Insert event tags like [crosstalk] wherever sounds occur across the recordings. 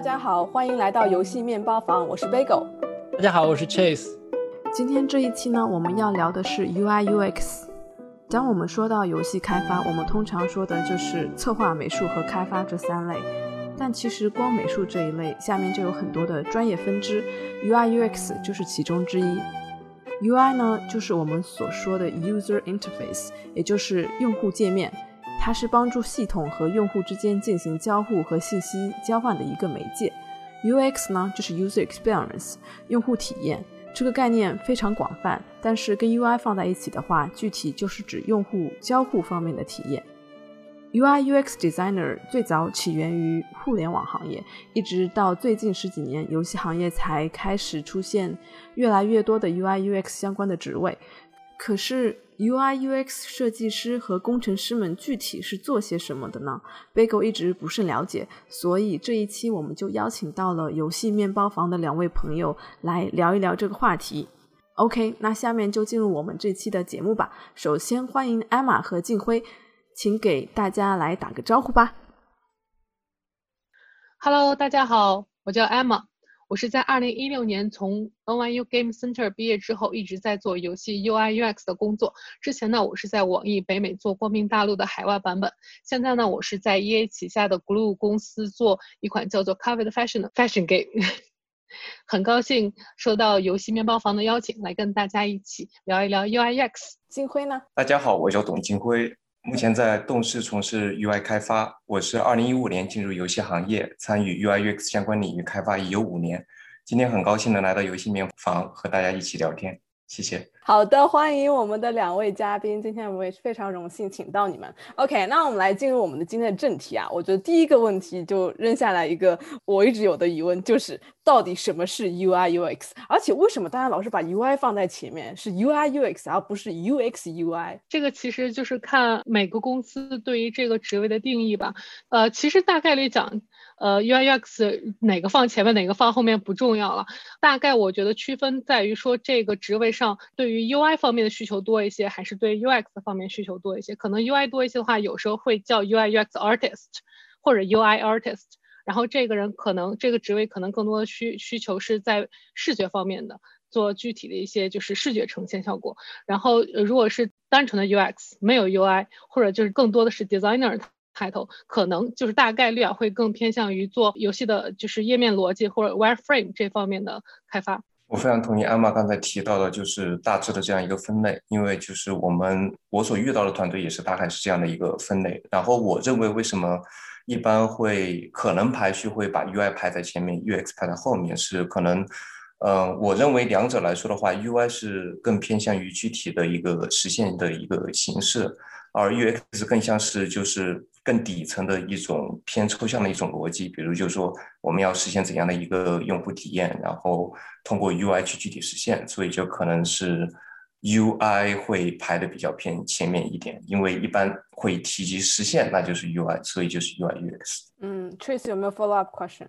大家好，欢迎来到游戏面包房，我是 Bagel。大家好，我是 Chase。今天这一期呢，我们要聊的是 UI UX。当我们说到游戏开发，我们通常说的就是策划、美术和开发这三类。但其实光美术这一类下面就有很多的专业分支，UI UX 就是其中之一。UI 呢，就是我们所说的 User Interface，也就是用户界面。它是帮助系统和用户之间进行交互和信息交换的一个媒介。UX 呢，就是 User Experience，用户体验。这个概念非常广泛，但是跟 UI 放在一起的话，具体就是指用户交互方面的体验。UI UX Designer 最早起源于互联网行业，一直到最近十几年，游戏行业才开始出现越来越多的 UI UX 相关的职位。可是 UI UX 设计师和工程师们具体是做些什么的呢？Bagel 一直不甚了解，所以这一期我们就邀请到了游戏面包房的两位朋友来聊一聊这个话题。OK，那下面就进入我们这期的节目吧。首先欢迎艾玛和静辉。请给大家来打个招呼吧。Hello，大家好，我叫 Emma，我是在二零一六年从 NYU Game Center 毕业之后，一直在做游戏 UI UX 的工作。之前呢，我是在网易北美做光明大陆的海外版本。现在呢，我是在 EA 旗下的 Glue 公司做一款叫做 Covered Fashion 的 Fashion Game。[laughs] 很高兴收到游戏面包房的邀请，来跟大家一起聊一聊 UI UX。金辉呢？大家好，我叫董金辉。目前在动视从事 UI 开发，我是二零一五年进入游戏行业，参与 UI UX 相关领域开发已有五年。今天很高兴能来到游戏面房和大家一起聊天。谢谢。好的，欢迎我们的两位嘉宾。今天我们也是非常荣幸请到你们。OK，那我们来进入我们的今天的正题啊。我觉得第一个问题就扔下来一个我一直有的疑问，就是到底什么是 UI UX？而且为什么大家老是把 UI 放在前面，是 UI UX 而不是 UX UI？这个其实就是看每个公司对于这个职位的定义吧。呃，其实大概率讲。呃，UI UX 哪个放前面，哪个放后面不重要了。大概我觉得区分在于说，这个职位上对于 UI 方面的需求多一些，还是对 UX 方面需求多一些。可能 UI 多一些的话，有时候会叫 UI UX Artist 或者 UI Artist。然后这个人可能这个职位可能更多的需需求是在视觉方面的，做具体的一些就是视觉呈现效果。然后如果是单纯的 UX 没有 UI，或者就是更多的是 Designer。抬头可能就是大概率啊，会更偏向于做游戏的，就是页面逻辑或者 wireframe 这方面的开发。我非常同意安玛刚才提到的，就是大致的这样一个分类，因为就是我们我所遇到的团队也是大概是这样的一个分类。然后我认为为什么一般会可能排序会把 UI 排在前面，UX 排在后面，是可能，呃，我认为两者来说的话，UI 是更偏向于具体的一个实现的一个形式，而 UX 更像是就是。更底层的一种偏抽象的一种逻辑，比如就是说我们要实现怎样的一个用户体验，然后通过 UI 去具体实现，所以就可能是 UI 会排的比较偏前面一点，因为一般会提及实现，那就是 UI，所以就是 UI UX。嗯，Trace 有没有 follow up question？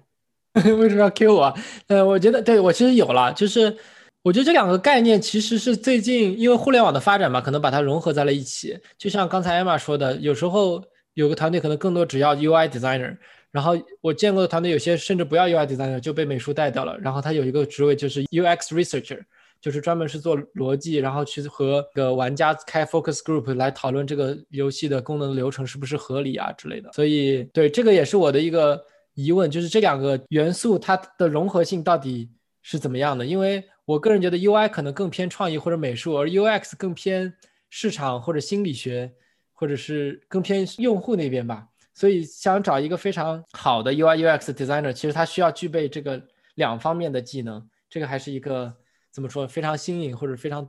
[laughs] 为什么要 Q 我？呃，我觉得对我其实有了，就是我觉得这两个概念其实是最近因为互联网的发展嘛，可能把它融合在了一起，就像刚才 Emma 说的，有时候。有个团队可能更多只要 UI designer，然后我见过的团队有些甚至不要 UI designer 就被美术带掉了。然后他有一个职位就是 UX researcher，就是专门是做逻辑，然后去和个玩家开 focus group 来讨论这个游戏的功能流程是不是合理啊之类的。所以对这个也是我的一个疑问，就是这两个元素它的融合性到底是怎么样的？因为我个人觉得 UI 可能更偏创意或者美术，而 UX 更偏市场或者心理学。或者是更偏用户那边吧，所以想找一个非常好的 UI UX designer，其实他需要具备这个两方面的技能，这个还是一个怎么说非常新颖或者非常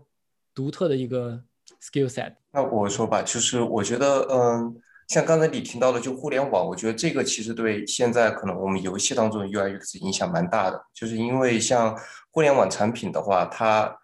独特的一个 skill set。那我说吧，就是我觉得，嗯，像刚才你听到的，就互联网，我觉得这个其实对现在可能我们游戏当中的 UI UX 影响蛮大的，就是因为像互联网产品的话，它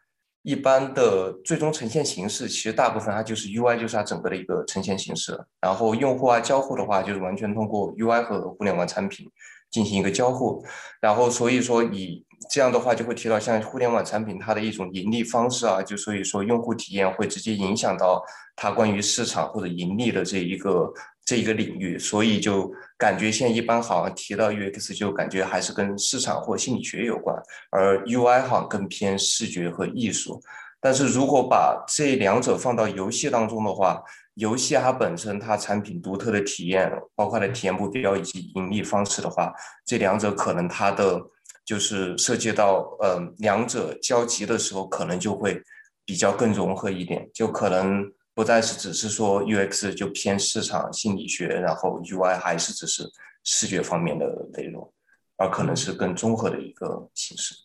一般的最终呈现形式，其实大部分它就是 UI，就是它整个的一个呈现形式。然后用户啊交互的话，就是完全通过 UI 和互联网产品进行一个交互。然后所以说以这样的话就会提到像互联网产品它的一种盈利方式啊，就所以说用户体验会直接影响到它关于市场或者盈利的这一个这一个领域，所以就感觉现在一般好像提到 UX 就感觉还是跟市场或心理学有关，而 UI 好像更偏视觉和艺术。但是如果把这两者放到游戏当中的话，游戏它本身它产品独特的体验，包括它的体验目标以及盈利方式的话，这两者可能它的就是涉及到呃两者交集的时候，可能就会比较更融合一点，就可能。不再是只是说 UX 就偏市场心理学，然后 UI 还是只是视觉方面的内容，而可能是更综合的一个形式。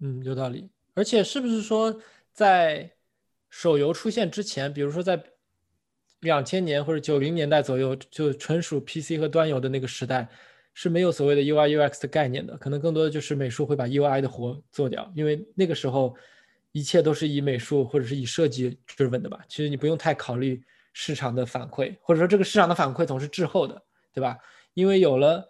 嗯，有道理。而且是不是说在手游出现之前，比如说在两千年或者九零年代左右，就纯属 PC 和端游的那个时代，是没有所谓的 UI UX 的概念的，可能更多的就是美术会把 UI 的活做掉，因为那个时候。一切都是以美术或者是以设计追问的吧？其实你不用太考虑市场的反馈，或者说这个市场的反馈总是滞后的，对吧？因为有了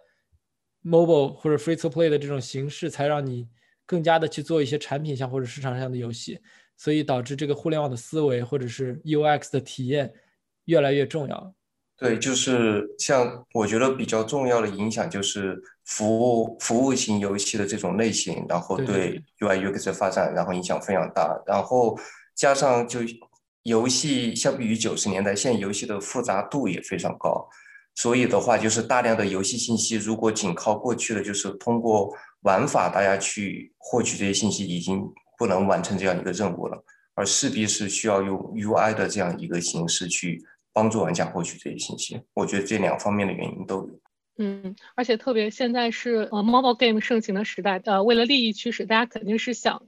mobile 或者 free to play 的这种形式，才让你更加的去做一些产品项或者市场上的游戏，所以导致这个互联网的思维或者是 UX 的体验越来越重要。对，就是像我觉得比较重要的影响就是服务服务型游戏的这种类型，然后对 UI UX 的发展，然后影响非常大。然后加上就游戏相比于九十年代，现在游戏的复杂度也非常高，所以的话就是大量的游戏信息，如果仅靠过去的就是通过玩法大家去获取这些信息，已经不能完成这样一个任务了，而势必是需要用 UI 的这样一个形式去。帮助玩家获取这些信息，我觉得这两方面的原因都有。嗯，而且特别现在是呃 mobile game 盛行的时代，呃，为了利益驱使，大家肯定是想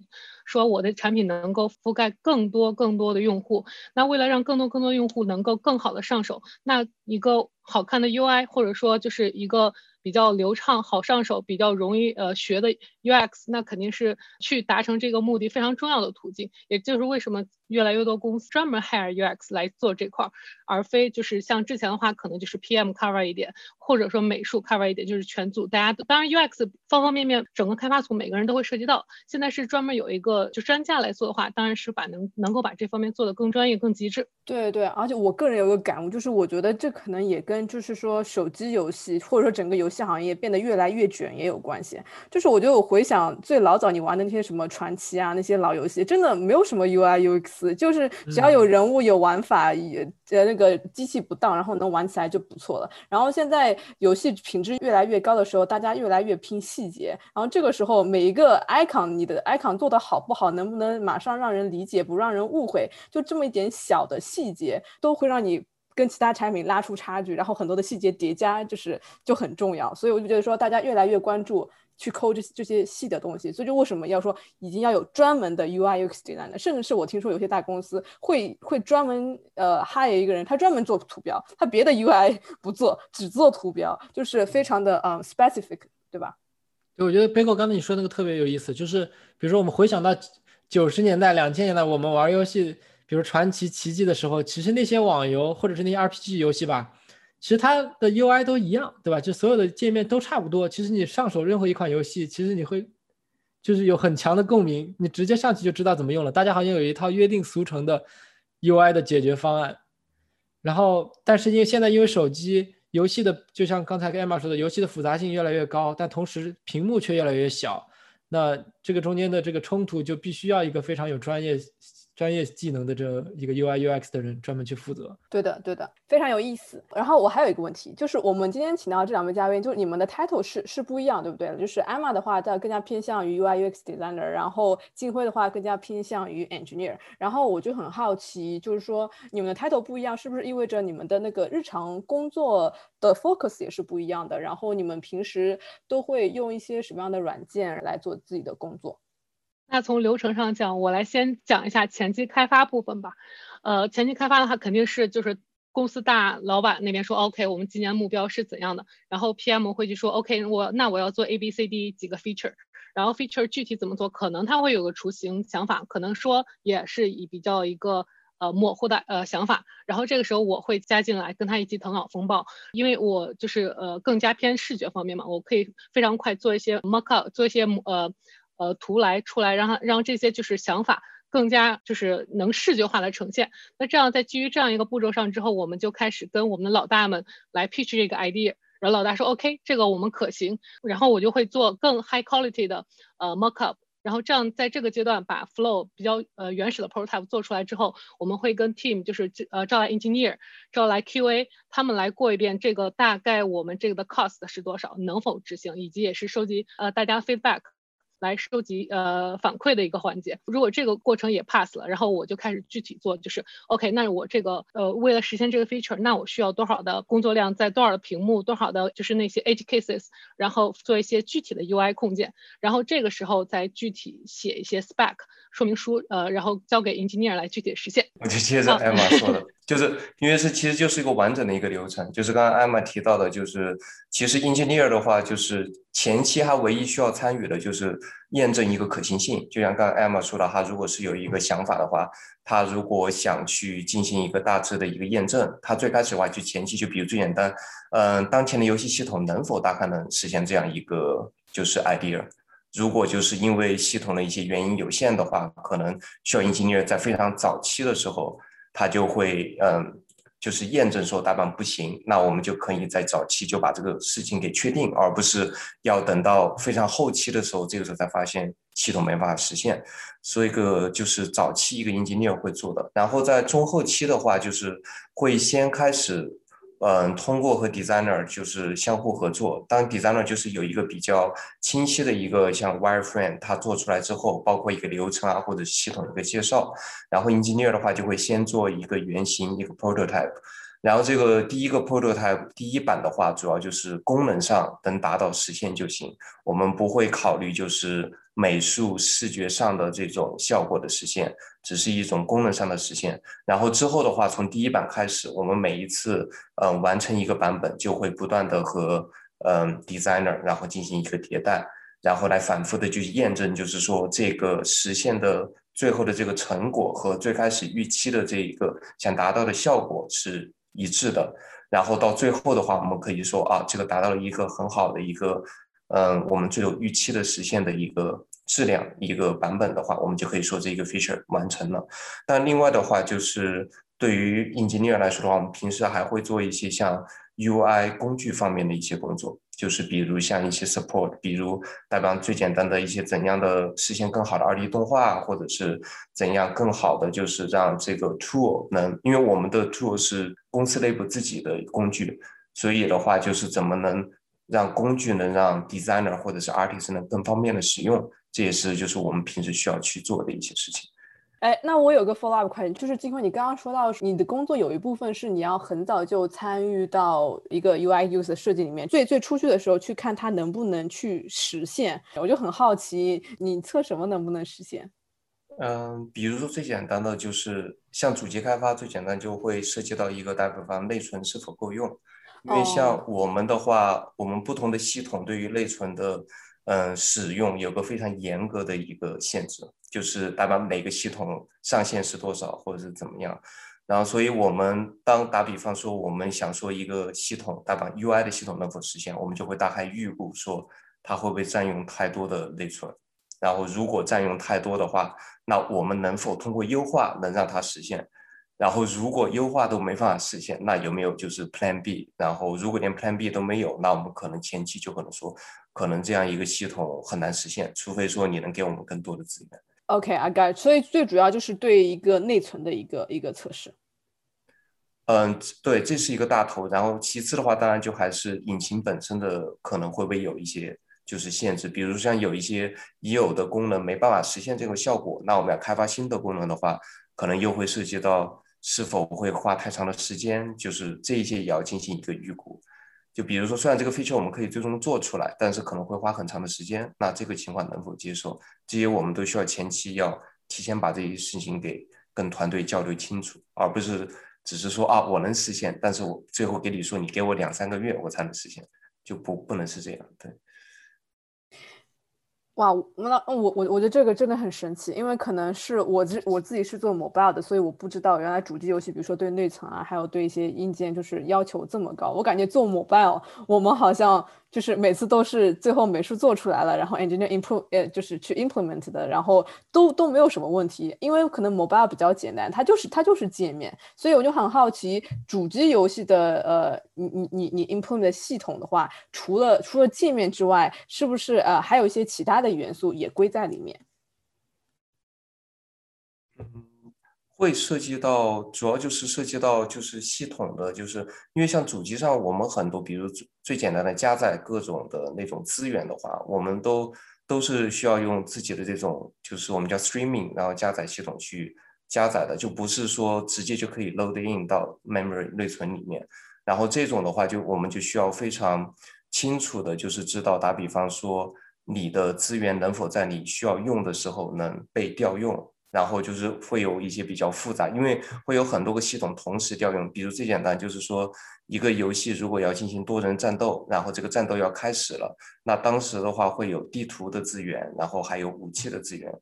说我的产品能够覆盖更多更多的用户。那为了让更多更多用户能够更好的上手，那一个好看的 UI 或者说就是一个。比较流畅、好上手、比较容易呃学的 UX，那肯定是去达成这个目的非常重要的途径。也就是为什么越来越多公司专门 hire UX 来做这块儿，而非就是像之前的话，可能就是 PM cover 一点，或者说美术 cover 一点，就是全组大家。当然 UX 方方面面，整个开发组每个人都会涉及到。现在是专门有一个就专家来做的话，当然是把能能够把这方面做得更专业、更极致。对对，而且我个人有个感悟，就是我觉得这可能也跟就是说手机游戏或者说整个游戏行业变得越来越卷也有关系，就是我觉得我回想最老早你玩的那些什么传奇啊那些老游戏，真的没有什么 UI UX，就是只要有人物有玩法，也呃那个机器不当，然后能玩起来就不错了。然后现在游戏品质越来越高的时候，大家越来越拼细节，然后这个时候每一个 icon 你的 icon 做的好不好，能不能马上让人理解，不让人误会，就这么一点小的细节都会让你。跟其他产品拉出差距，然后很多的细节叠加，就是就很重要。所以我就觉得说，大家越来越关注去抠这这些细的东西。所以就为什么要说已经要有专门的 UI UX designer，甚至是我听说有些大公司会会专门呃 hire 一个人，他专门做图标，他别的 UI [laughs] 不做，只做图标，就是非常的嗯 specific，对吧？对，我觉得 b a g o 刚才你说那个特别有意思，就是比如说我们回想到九十年代、两千年代，我们玩游戏。比如传奇奇迹的时候，其实那些网游或者是那些 RPG 游戏吧，其实它的 UI 都一样，对吧？就所有的界面都差不多。其实你上手任何一款游戏，其实你会就是有很强的共鸣，你直接上去就知道怎么用了。大家好像有一套约定俗成的 UI 的解决方案。然后，但是因为现在因为手机游戏的，就像刚才跟艾玛说的，游戏的复杂性越来越高，但同时屏幕却越来越小，那这个中间的这个冲突就必须要一个非常有专业。专业技能的这一个 UI UX 的人专门去负责。对的，对的，非常有意思。然后我还有一个问题，就是我们今天请到这两位嘉宾，就是你们的 title 是是不一样，对不对？就是 Emma 的话，她更加偏向于 UI UX designer，然后金辉的话更加偏向于 engineer。然后我就很好奇，就是说你们的 title 不一样，是不是意味着你们的那个日常工作的 focus 也是不一样的？然后你们平时都会用一些什么样的软件来做自己的工作？那从流程上讲，我来先讲一下前期开发部分吧。呃，前期开发的话，肯定是就是公司大老板那边说 OK，我们今年目标是怎样的，然后 PM 会去说 OK，我那我要做 A B C D 几个 feature，然后 feature 具体怎么做，可能他会有个雏形想法，可能说也是以比较一个呃模糊的呃想法，然后这个时候我会加进来跟他一起头脑风暴，因为我就是呃更加偏视觉方面嘛，我可以非常快做一些 mock up，做一些呃。呃，图来出来，让他让这些就是想法更加就是能视觉化的呈现。那这样在基于这样一个步骤上之后，我们就开始跟我们的老大们来 pitch 这个 idea。然后老大说 OK，这个我们可行。然后我就会做更 high quality 的呃 mockup。然后这样在这个阶段把 flow 比较呃原始的 prototype 做出来之后，我们会跟 team 就是呃招来 engineer，招来 QA，他们来过一遍这个大概我们这个的 cost 是多少，能否执行，以及也是收集呃大家 feedback。来收集呃反馈的一个环节，如果这个过程也 pass 了，然后我就开始具体做，就是 OK，那我这个呃为了实现这个 feature，那我需要多少的工作量，在多少的屏幕，多少的就是那些 edge cases，然后做一些具体的 UI 控件，然后这个时候再具体写一些 spec 说明书，呃，然后交给 engineer 来具体实现。我就接着艾玛说的。就是因为是其实就是一个完整的一个流程，就是刚刚艾玛提到的，就是其实 engineer 的话，就是前期他唯一需要参与的就是验证一个可行性。就像刚刚艾玛说的，他如果是有一个想法的话，他如果想去进行一个大致的一个验证，他最开始的话就前期就比如最简单，嗯，当前的游戏系统能否大概能实现这样一个就是 idea？如果就是因为系统的一些原因有限的话，可能需要 engineer 在非常早期的时候。他就会嗯，就是验证说大半不行，那我们就可以在早期就把这个事情给确定，而不是要等到非常后期的时候，这个时候才发现系统没办法实现。所以个就是早期一个 engineer 会做的，然后在中后期的话，就是会先开始。嗯，通过和 designer 就是相互合作。当 designer 就是有一个比较清晰的一个像 wireframe，它做出来之后，包括一个流程啊或者系统一个介绍，然后 engineer 的话就会先做一个原型一个 prototype。然后这个第一个 prototype 第一版的话，主要就是功能上能达到实现就行，我们不会考虑就是美术视觉上的这种效果的实现，只是一种功能上的实现。然后之后的话，从第一版开始，我们每一次嗯完成一个版本，就会不断的和嗯 designer 然后进行一个迭代，然后来反复的去验证，就是说这个实现的最后的这个成果和最开始预期的这一个想达到的效果是。一致的，然后到最后的话，我们可以说啊，这个达到了一个很好的一个，嗯，我们最有预期的实现的一个质量一个版本的话，我们就可以说这个 feature 完成了。但另外的话，就是对于 engineer 来说的话，我们平时还会做一些像 UI 工具方面的一些工作。就是比如像一些 support，比如代表最简单的一些怎样的实现更好的二 D 动画，或者是怎样更好的就是让这个 tool 能，因为我们的 tool 是公司内部自己的工具，所以的话就是怎么能让工具能让 designer 或者是 artist 能更方便的使用，这也是就是我们平时需要去做的一些事情。哎，那我有个 follow up 快点，就是金坤，你刚刚说到你的工作有一部分是你要很早就参与到一个 UI use 的设计里面，最最初去的时候去看它能不能去实现，我就很好奇，你测什么能不能实现？嗯，比如说最简单的就是像主机开发，最简单就会涉及到一个代表方内存是否够用，因为像我们的话，我们不同的系统对于内存的嗯使用有个非常严格的一个限制。就是代表每个系统上限是多少，或者是怎么样，然后，所以我们当打比方说，我们想说一个系统，代表 UI 的系统能否实现，我们就会大概预估说它会不会占用太多的内存，然后如果占用太多的话，那我们能否通过优化能让它实现？然后如果优化都没办法实现，那有没有就是 Plan B？然后如果连 Plan B 都没有，那我们可能前期就可能说，可能这样一个系统很难实现，除非说你能给我们更多的资源。OK，I got。所以最主要就是对一个内存的一个一个测试。嗯，对，这是一个大头。然后其次的话，当然就还是引擎本身的可能会不会有一些就是限制，比如像有一些已有的功能没办法实现这个效果，那我们要开发新的功能的话，可能又会涉及到是否会花太长的时间，就是这一些也要进行一个预估。就比如说，虽然这个 feature 我们可以最终做出来，但是可能会花很长的时间。那这个情况能否接受？这些我们都需要前期要提前把这些事情给跟团队交流清楚，而不是只是说啊，我能实现，但是我最后给你说，你给我两三个月我才能实现，就不不能是这样，对。哇，那我我我觉得这个真的很神奇，因为可能是我自我自己是做 mobile 的，所以我不知道原来主机游戏，比如说对内存啊，还有对一些硬件，就是要求这么高。我感觉做 mobile，我们好像就是每次都是最后美术做出来了，然后 engineer improve 呃就是去 implement 的，然后都都没有什么问题，因为可能 mobile 比较简单，它就是它就是界面，所以我就很好奇主机游戏的呃你你你你 implement 系统的话，除了除了界面之外，是不是呃还有一些其他的元素也归在里面？会涉及到，主要就是涉及到就是系统的，就是因为像主机上我们很多，比如最简单的加载各种的那种资源的话，我们都都是需要用自己的这种，就是我们叫 streaming，然后加载系统去加载的，就不是说直接就可以 load in 到 memory 内存里面。然后这种的话，就我们就需要非常清楚的，就是知道，打比方说你的资源能否在你需要用的时候能被调用。然后就是会有一些比较复杂，因为会有很多个系统同时调用。比如最简单就是说，一个游戏如果要进行多人战斗，然后这个战斗要开始了，那当时的话会有地图的资源，然后还有武器的资源，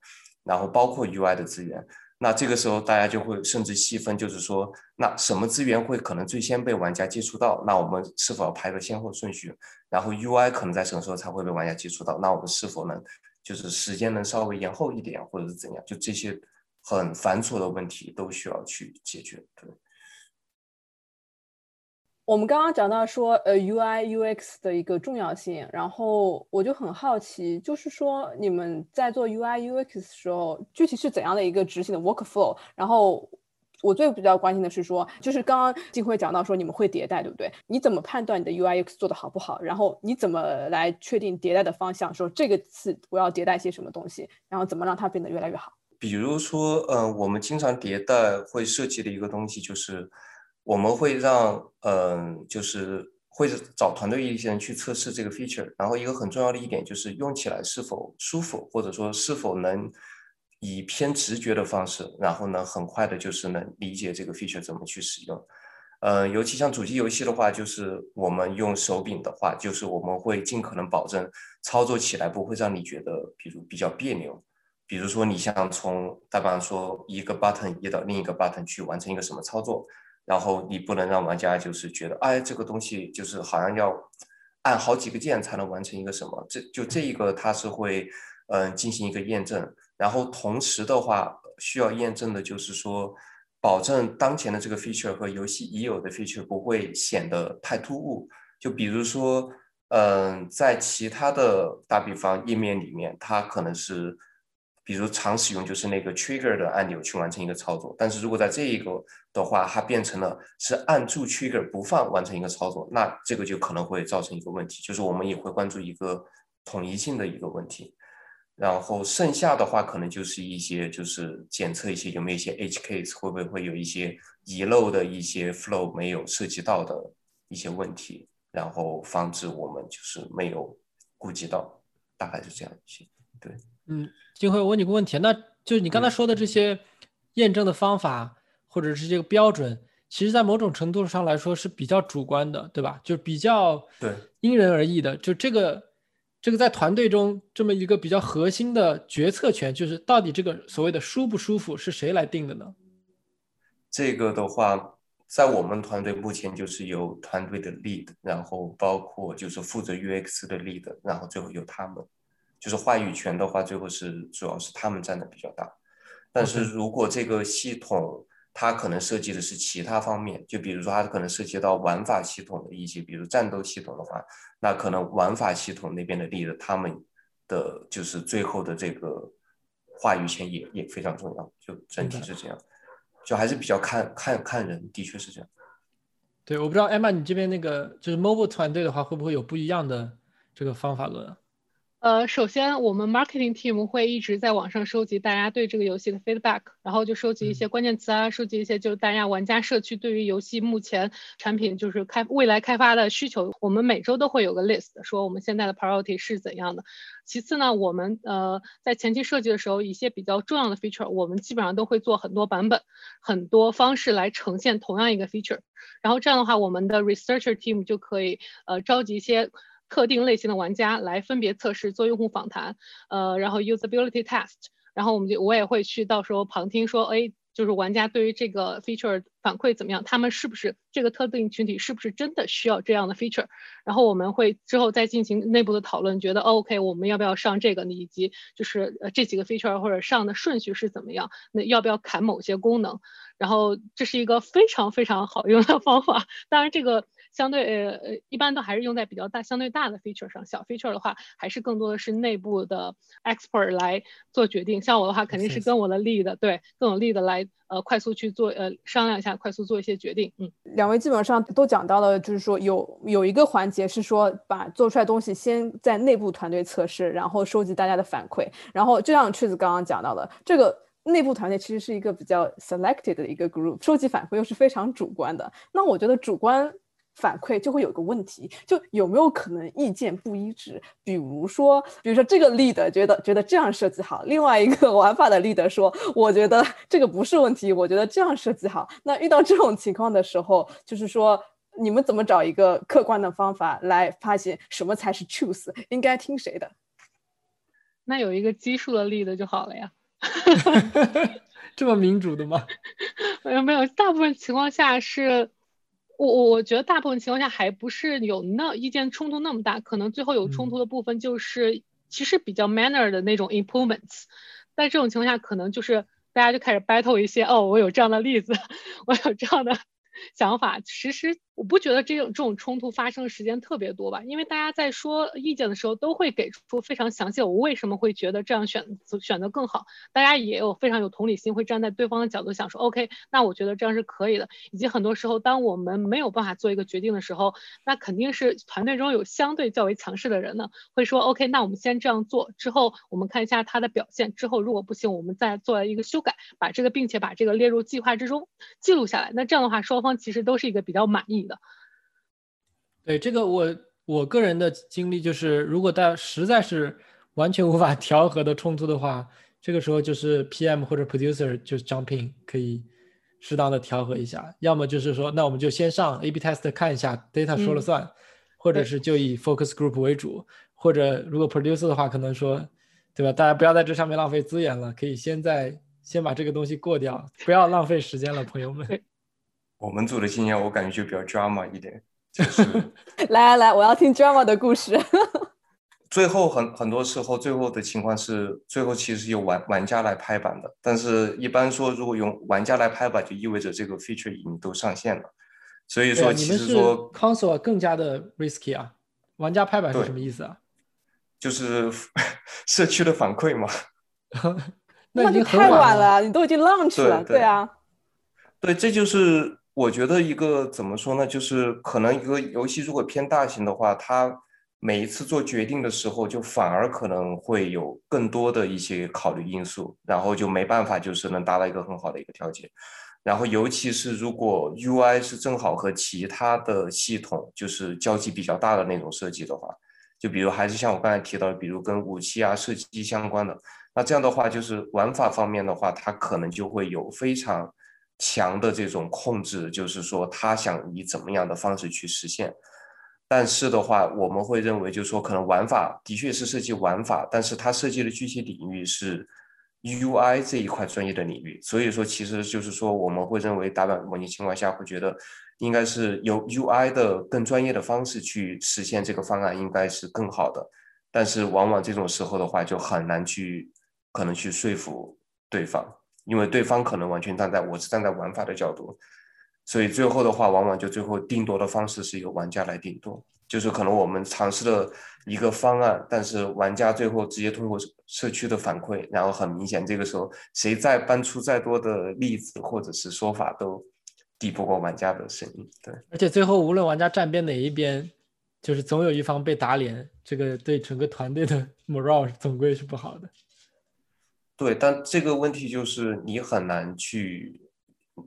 然后包括 UI 的资源。那这个时候大家就会甚至细分，就是说，那什么资源会可能最先被玩家接触到？那我们是否要排个先后顺序？然后 UI 可能在什么时候才会被玩家接触到？那我们是否能？就是时间能稍微延后一点，或者是怎样，就这些很繁琐的问题都需要去解决。对，我们刚刚讲到说，呃，UI UX 的一个重要性，然后我就很好奇，就是说你们在做 UI UX 的时候，具体是怎样的一个执行的 workflow？然后。我最比较关心的是说，就是刚刚金辉讲到说你们会迭代，对不对？你怎么判断你的 UIX 做的好不好？然后你怎么来确定迭代的方向？说这个次我要迭代些什么东西？然后怎么让它变得越来越好？比如说，嗯，我们经常迭代会涉及的一个东西就是，我们会让，嗯，就是会找团队一些人去测试这个 feature。然后一个很重要的一点就是用起来是否舒服，或者说是否能。以偏直觉的方式，然后呢，很快的就是能理解这个 feature 怎么去使用。呃，尤其像主机游戏的话，就是我们用手柄的话，就是我们会尽可能保证操作起来不会让你觉得，比如比较别扭。比如说，你像从大方说一个 button 移到另一个 button 去完成一个什么操作，然后你不能让玩家就是觉得，哎，这个东西就是好像要按好几个键才能完成一个什么。这就这一个它是会嗯进行一个验证。然后同时的话，需要验证的就是说，保证当前的这个 feature 和游戏已有的 feature 不会显得太突兀。就比如说，嗯，在其他的打比方页面里面，它可能是，比如常使用就是那个 trigger 的按钮去完成一个操作。但是如果在这一个的话，它变成了是按住 trigger 不放完成一个操作，那这个就可能会造成一个问题，就是我们也会关注一个统一性的一个问题。然后剩下的话，可能就是一些就是检测一些有没有一些 H case，会不会会有一些遗漏的一些 flow 没有涉及到的一些问题，然后防止我们就是没有顾及到，大概是这样一些。对，嗯，金辉，我问你个问题，那就是你刚才说的这些验证的方法或者是这个标准，其实在某种程度上来说是比较主观的，对吧？就比较对因人而异的，就这个。这个在团队中这么一个比较核心的决策权，就是到底这个所谓的舒不舒服是谁来定的呢？这个的话，在我们团队目前就是由团队的 lead，然后包括就是负责 UX 的 lead，然后最后由他们，就是话语权的话，最后是主要是他们占的比较大。但是如果这个系统，它可能涉及的是其他方面，就比如说它可能涉及到玩法系统的一些，比如战斗系统的话，那可能玩法系统那边的例子，他们的就是最后的这个话语权也也非常重要，就整体是这样，就还是比较看看看人，的确是这样。对，我不知道艾玛，你这边那个就是 mobile 团队的话，会不会有不一样的这个方法论？呃，首先我们 marketing team 会一直在网上收集大家对这个游戏的 feedback，然后就收集一些关键词啊，收集一些就是大家玩家社区对于游戏目前产品就是开未来开发的需求。我们每周都会有个 list，说我们现在的 priority 是怎样的。其次呢，我们呃在前期设计的时候，一些比较重要的 feature，我们基本上都会做很多版本、很多方式来呈现同样一个 feature。然后这样的话，我们的 researcher team 就可以呃召集一些。特定类型的玩家来分别测试，做用户访谈，呃，然后 usability test，然后我们就我也会去到时候旁听说，哎，就是玩家对于这个 feature 反馈怎么样，他们是不是这个特定群体是不是真的需要这样的 feature，然后我们会之后再进行内部的讨论，觉得 OK，我们要不要上这个，以及就是呃这几个 feature 或者上的顺序是怎么样，那要不要砍某些功能，然后这是一个非常非常好用的方法，当然这个。相对呃呃，一般都还是用在比较大、相对大的 feature 上。小 feature 的话，还是更多的是内部的 expert 来做决定。像我的话，肯定是跟我的 lead 对更有力的来呃快速去做呃商量一下，快速做一些决定。嗯，两位基本上都讲到了，就是说有有一个环节是说把做出来东西先在内部团队测试，然后收集大家的反馈。然后就像 Cheese 刚刚讲到的，这个内部团队其实是一个比较 selected 的一个 group，收集反馈又是非常主观的。那我觉得主观。反馈就会有个问题，就有没有可能意见不一致？比如说，比如说这个 lead 觉得觉得这样设计好，另外一个 [laughs] 玩法的 lead 说，我觉得这个不是问题，我觉得这样设计好。那遇到这种情况的时候，就是说你们怎么找一个客观的方法来发现什么才是 choose，应该听谁的？那有一个基数的 lead 就好了呀。[laughs] 这么民主的吗？[laughs] 没有没有，大部分情况下是。我我我觉得大部分情况下还不是有那意见冲突那么大，可能最后有冲突的部分就是其实比较 manner 的那种 improvements，在这种情况下可能就是大家就开始 battle 一些哦，我有这样的例子，[laughs] 我有这样的 [laughs] 想法，其实。我不觉得这种这种冲突发生的时间特别多吧，因为大家在说意见的时候都会给出非常详细，我为什么会觉得这样选择选择更好，大家也有非常有同理心，会站在对方的角度想说，OK，那我觉得这样是可以的。以及很多时候，当我们没有办法做一个决定的时候，那肯定是团队中有相对较为强势的人呢，会说，OK，那我们先这样做，之后我们看一下他的表现，之后如果不行，我们再做一个修改，把这个并且把这个列入计划之中记录下来。那这样的话，双方其实都是一个比较满意。的，对这个我我个人的经历就是，如果大家实在是完全无法 [laughs] 调和的冲突的话，这个时候就是 PM 或者 Producer 就是 jumping 可以适当的调和一下，要么就是说那我们就先上 A/B test 看一下 data 说了算，或者是就以 focus group 为主，或者如果 Producer 的话，可能说对吧，大家不要在这上面浪费资源了，可以先在先把这个东西过掉，不要浪费时间了，朋友们。我们组的经验，我感觉就比较 drama 一点，就是 [laughs] 来来来，我要听 drama 的故事。[laughs] 最后很很多时候，最后的情况是，最后其实由玩玩家来拍板的。但是一般说，如果用玩家来拍板，就意味着这个 feature 已经都上线了。所以说，其实说 console 更加的 risky 啊。玩家拍板是什么意思啊？就是 [laughs] 社区的反馈嘛。那已经太晚了，你都已经 launch 了，对啊。对，这就是。我觉得一个怎么说呢，就是可能一个游戏如果偏大型的话，它每一次做决定的时候，就反而可能会有更多的一些考虑因素，然后就没办法就是能达到一个很好的一个调节。然后尤其是如果 UI 是正好和其他的系统就是交集比较大的那种设计的话，就比如还是像我刚才提到的，比如跟武器啊射击相关的，那这样的话就是玩法方面的话，它可能就会有非常。强的这种控制，就是说他想以怎么样的方式去实现，但是的话，我们会认为，就是说可能玩法的确是设计玩法，但是它设计的具体领域是 UI 这一块专业的领域，所以说其实就是说我们会认为打板模拟情况下会觉得应该是由 UI 的更专业的方式去实现这个方案应该是更好的，但是往往这种时候的话就很难去可能去说服对方。因为对方可能完全站在我是站在玩法的角度，所以最后的话，往往就最后定夺的方式是由玩家来定夺，就是可能我们尝试了一个方案，但是玩家最后直接通过社区的反馈，然后很明显，这个时候谁再搬出再多的例子或者是说法，都抵不过玩家的声音。对，而且最后无论玩家站边哪一边，就是总有一方被打脸，这个对整个团队的 [laughs] morale 总归是不好的。对，但这个问题就是你很难去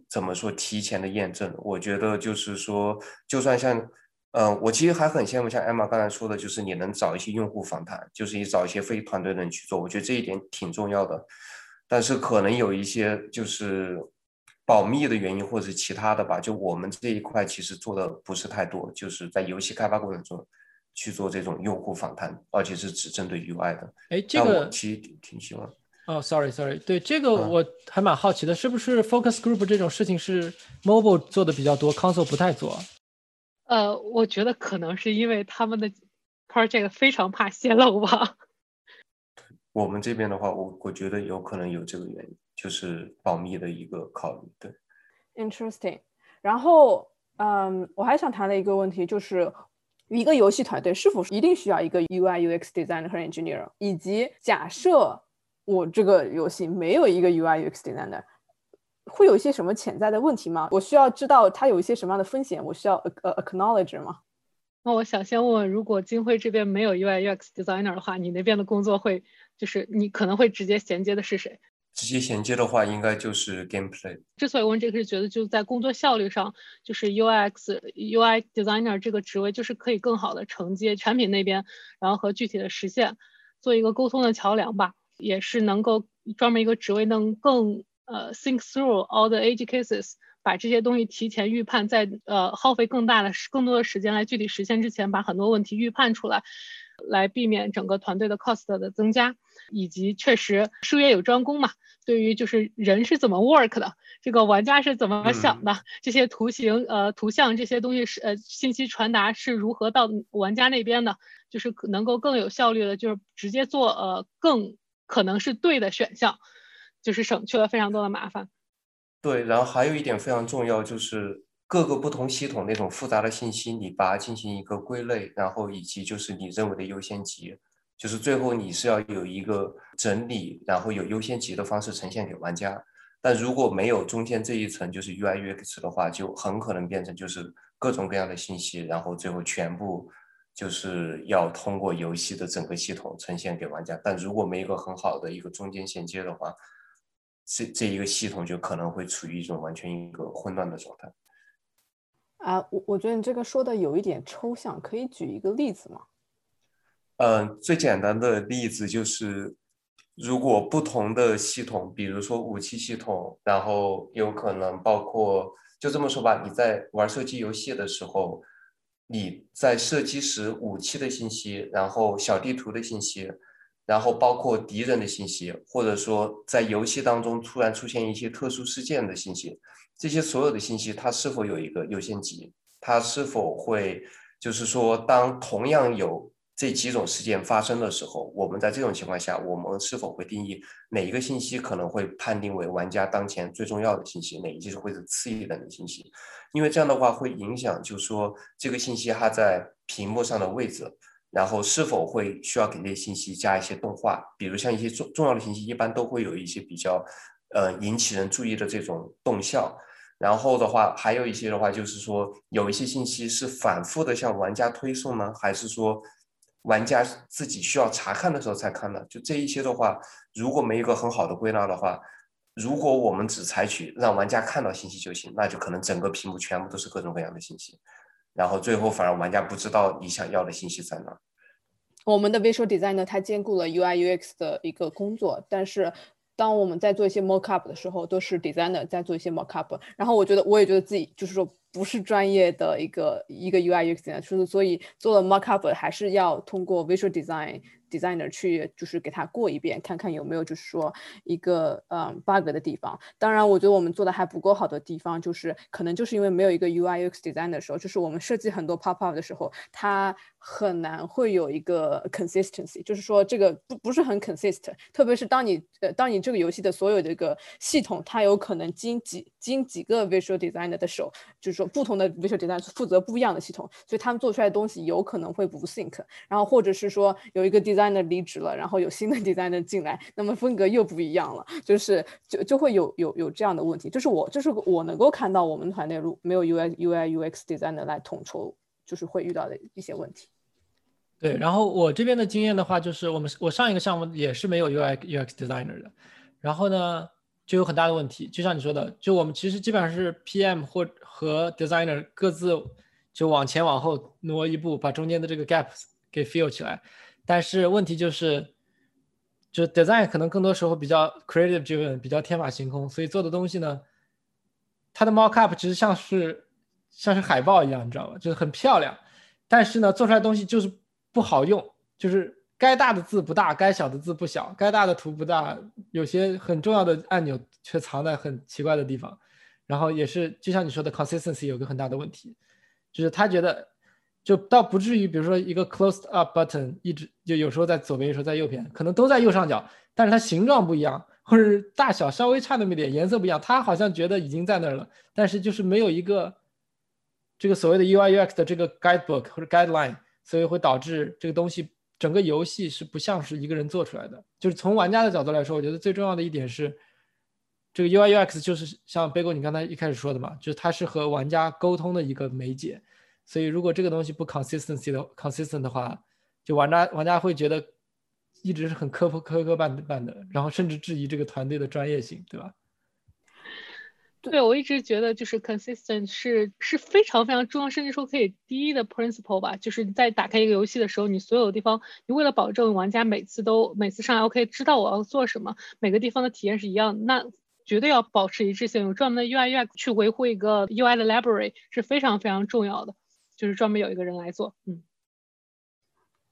怎么说提前的验证。我觉得就是说，就算像，呃，我其实还很羡慕像艾玛刚才说的，就是你能找一些用户访谈，就是你找一些非团队的人去做，我觉得这一点挺重要的。但是可能有一些就是保密的原因或者其他的吧，就我们这一块其实做的不是太多，就是在游戏开发过程中去做这种用户访谈，而且是只针对 UI 的。哎，这个其实挺希望。哦，sorry，sorry，对这个我还蛮好奇的，是不是 focus group 这种事情是 mobile 做的比较多，console 不太做？呃，我觉得可能是因为他们的 project 非常怕泄露吧。我们这边的话，我我觉得有可能有这个原因，就是保密的一个考虑。对，interesting。然后，嗯，我还想谈的一个问题就是，一个游戏团队是否一定需要一个 UI UX designer 和 engineer，以及假设我这个游戏没有一个 UI UX designer，会有一些什么潜在的问题吗？我需要知道它有一些什么样的风险，我需要呃 acknowledge 吗？那我想先问问，如果金辉这边没有 UI UX designer 的话，你那边的工作会？就是你可能会直接衔接的是谁？直接衔接的话，应该就是 gameplay。之所以问这个，是觉得就在工作效率上，就是 UX UI designer 这个职位就是可以更好的承接产品那边，然后和具体的实现做一个沟通的桥梁吧，也是能够专门一个职位能更呃 think through all the edge cases，把这些东西提前预判，在呃耗费更大的更多的时间来具体实现之前，把很多问题预判出来。来避免整个团队的 cost 的增加，以及确实术业有专攻嘛。对于就是人是怎么 work 的，这个玩家是怎么想的，这些图形呃图像这些东西是呃信息传达是如何到玩家那边的，就是能够更有效率的，就是直接做呃更可能是对的选项，就是省去了非常多的麻烦。对，然后还有一点非常重要就是。各个不同系统那种复杂的信息，你把它进行一个归类，然后以及就是你认为的优先级，就是最后你是要有一个整理，然后有优先级的方式呈现给玩家。但如果没有中间这一层就是 UI UX 的话，就很可能变成就是各种各样的信息，然后最后全部就是要通过游戏的整个系统呈现给玩家。但如果没有一个很好的一个中间衔接的话，这这一个系统就可能会处于一种完全一个混乱的状态。啊，我我觉得你这个说的有一点抽象，可以举一个例子吗？嗯，最简单的例子就是，如果不同的系统，比如说武器系统，然后有可能包括，就这么说吧，你在玩射击游戏的时候，你在射击时武器的信息，然后小地图的信息，然后包括敌人的信息，或者说在游戏当中突然出现一些特殊事件的信息。这些所有的信息，它是否有一个优先级？它是否会，就是说，当同样有这几种事件发生的时候，我们在这种情况下，我们是否会定义哪一个信息可能会判定为玩家当前最重要的信息，哪一些会是次一等的信息？因为这样的话会影响，就是说这个信息它在屏幕上的位置，然后是否会需要给这些信息加一些动画，比如像一些重重要的信息，一般都会有一些比较，呃，引起人注意的这种动效。然后的话，还有一些的话，就是说有一些信息是反复的向玩家推送呢，还是说玩家自己需要查看的时候才看的？就这一些的话，如果没有一个很好的归纳的话，如果我们只采取让玩家看到信息就行，那就可能整个屏幕全部都是各种各样的信息，然后最后反而玩家不知道你想要的信息在哪。我们的 visual design 呢它兼顾了 UI UX 的一个工作，但是。当我们在做一些 mock up 的时候，都是 designer 在做一些 mock up。然后我觉得，我也觉得自己就是说不是专业的一个一个 UI UX 的，所以做了 mock up 还是要通过 visual design。Designer 去就是给他过一遍，看看有没有就是说一个嗯 bug 的地方。当然，我觉得我们做的还不够好的地方，就是可能就是因为没有一个 UI UX design 的时候，就是我们设计很多 pop up 的时候，它很难会有一个 consistency，就是说这个不不是很 consistent。特别是当你呃当你这个游戏的所有的一个系统，它有可能经几经几个 visual designer 的手，就是说不同的 visual designer 负责不一样的系统，所以他们做出来的东西有可能会不 sync。然后或者是说有一个 design designer 离职了，然后有新的 [laughs] designer 进来，那么风格又不一样了，就是就就会有有有这样的问题。就是我就是我能够看到我们团队如没有 UI UI UX designer 来统筹，就是会遇到的一些问题。对，然后我这边的经验的话，就是我们我上一个项目也是没有 UI UX designer 的，然后呢就有很大的问题。就像你说的，就我们其实基本上是 PM 或和 designer 各自就往前往后挪一步，把中间的这个 gap 给 fill 起来。但是问题就是，就 design 可能更多时候比较 creative driven，比较天马行空，所以做的东西呢，它的 mock up 其实像是像是海报一样，你知道吗？就是很漂亮，但是呢，做出来东西就是不好用，就是该大的字不大，该小的字不小，该大的图不大，有些很重要的按钮却藏在很奇怪的地方。然后也是就像你说的，consistency 有个很大的问题，就是他觉得就倒不至于，比如说一个 closed up button 一直就有时候在左边，有时候在右边，可能都在右上角，但是它形状不一样，或者大小稍微差那么一点，颜色不一样，它好像觉得已经在那儿了，但是就是没有一个这个所谓的 UI UX 的这个 guidebook 或者 guideline，所以会导致这个东西整个游戏是不像是一个人做出来的。就是从玩家的角度来说，我觉得最重要的一点是。这个 UI UX 就是像贝果你刚才一开始说的嘛，就是它是和玩家沟通的一个媒介，所以如果这个东西不 consistency 的 consistent 的话，就玩家玩家会觉得一直是很磕磕磕绊绊的，然后甚至质疑这个团队的专业性，对吧？对，我一直觉得就是 consistent 是是非常非常重要，甚至说可以第一的 principle 吧，就是在打开一个游戏的时候，你所有地方，你为了保证玩家每次都每次上来 OK 知道我要做什么，每个地方的体验是一样，那。绝对要保持一致性，有专门的 UI UX 去维护一个 UI 的 library 是非常非常重要的，就是专门有一个人来做，嗯。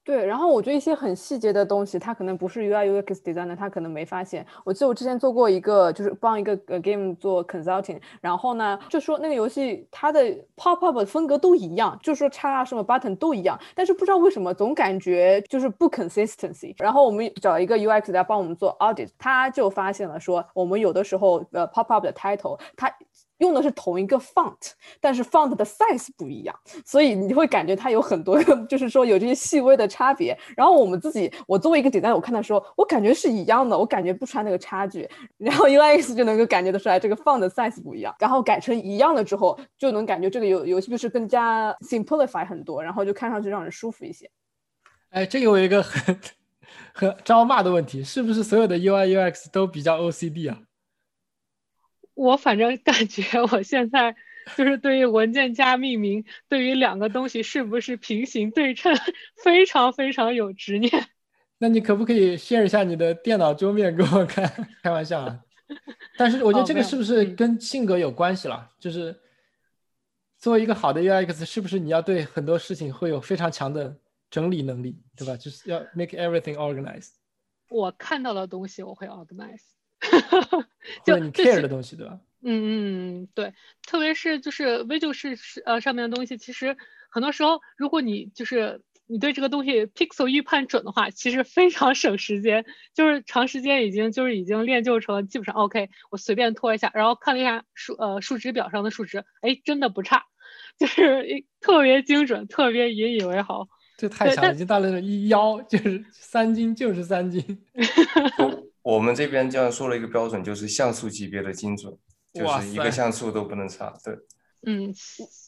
对，然后我觉得一些很细节的东西，他可能不是 UI UX designer，他可能没发现。我记得我之前做过一个，就是帮一个呃 game 做 consulting，然后呢，就说那个游戏它的 pop up 风格都一样，就说插什么 button 都一样，但是不知道为什么总感觉就是不 consistency。然后我们找一个 UX 来帮我们做 audit，他就发现了说，我们有的时候呃 pop up 的 title，它。用的是同一个 font，但是 font 的 size 不一样，所以你会感觉它有很多，[laughs] 就是说有这些细微的差别。然后我们自己，我作为一个点赞我看的时候，我感觉是一样的，我感觉不出来那个差距。然后 UX 就能够感觉得出来这个 font 的 size 不一样。然后改成一样了之后，就能感觉这个游游戏就是更加 simplify 很多，然后就看上去让人舒服一些。哎，这有一个很 [laughs] 很招骂的问题，是不是所有的 UI UX 都比较 OCD 啊？我反正感觉我现在就是对于文件夹命名，对于两个东西是不是平行对称，非常非常有执念。[laughs] 那你可不可以 share 一下你的电脑桌面给我看？开玩笑啊。但是我觉得这个是不是跟性格有关系了？就是作为一个好的 UX，是不是你要对很多事情会有非常强的整理能力，对吧？就是要 make everything organized。我看到的东西我会 organize。[laughs] [laughs] 就你 care 的东西，对吧？嗯嗯对，特别是就是 visual 是是呃上面的东西，其实很多时候，如果你就是你对这个东西 pixel 预判准的话，其实非常省时间。就是长时间已经就是已经练就成基本上 OK，我随便拖一下，然后看了一下数呃数值表上的数值，哎，真的不差，[laughs] 就是特别精准，特别引以为豪。这太强了，已经到了一腰，就是三斤就是三斤。我们这边这样说了一个标准，就是像素级别的精准，就是一个像素都不能差。对，嗯，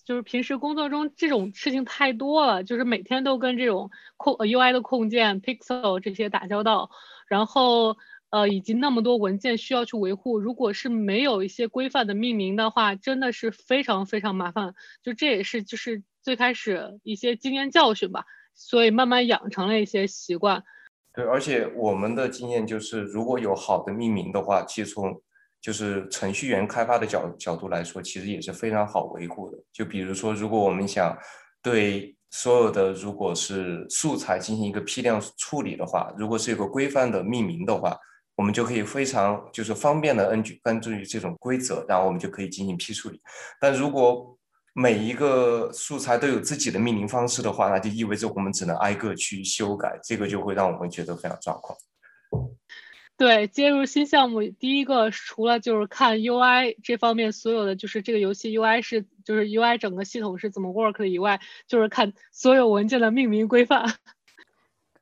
就是平时工作中这种事情太多了，就是每天都跟这种控 UI 的控件、Pixel 这些打交道，然后呃，以及那么多文件需要去维护，如果是没有一些规范的命名的话，真的是非常非常麻烦。就这也是就是最开始一些经验教训吧，所以慢慢养成了一些习惯。对，而且我们的经验就是，如果有好的命名的话，其实从就是程序员开发的角角度来说，其实也是非常好维护的。就比如说，如果我们想对所有的如果是素材进行一个批量处理的话，如果是有个规范的命名的话，我们就可以非常就是方便的根据根据这种规则，然后我们就可以进行批处理。但如果每一个素材都有自己的命名方式的话，那就意味着我们只能挨个去修改，这个就会让我们觉得非常抓狂。对，接入新项目，第一个除了就是看 UI 这方面所有的，就是这个游戏 UI 是就是 UI 整个系统是怎么 work 的以外，就是看所有文件的命名规范。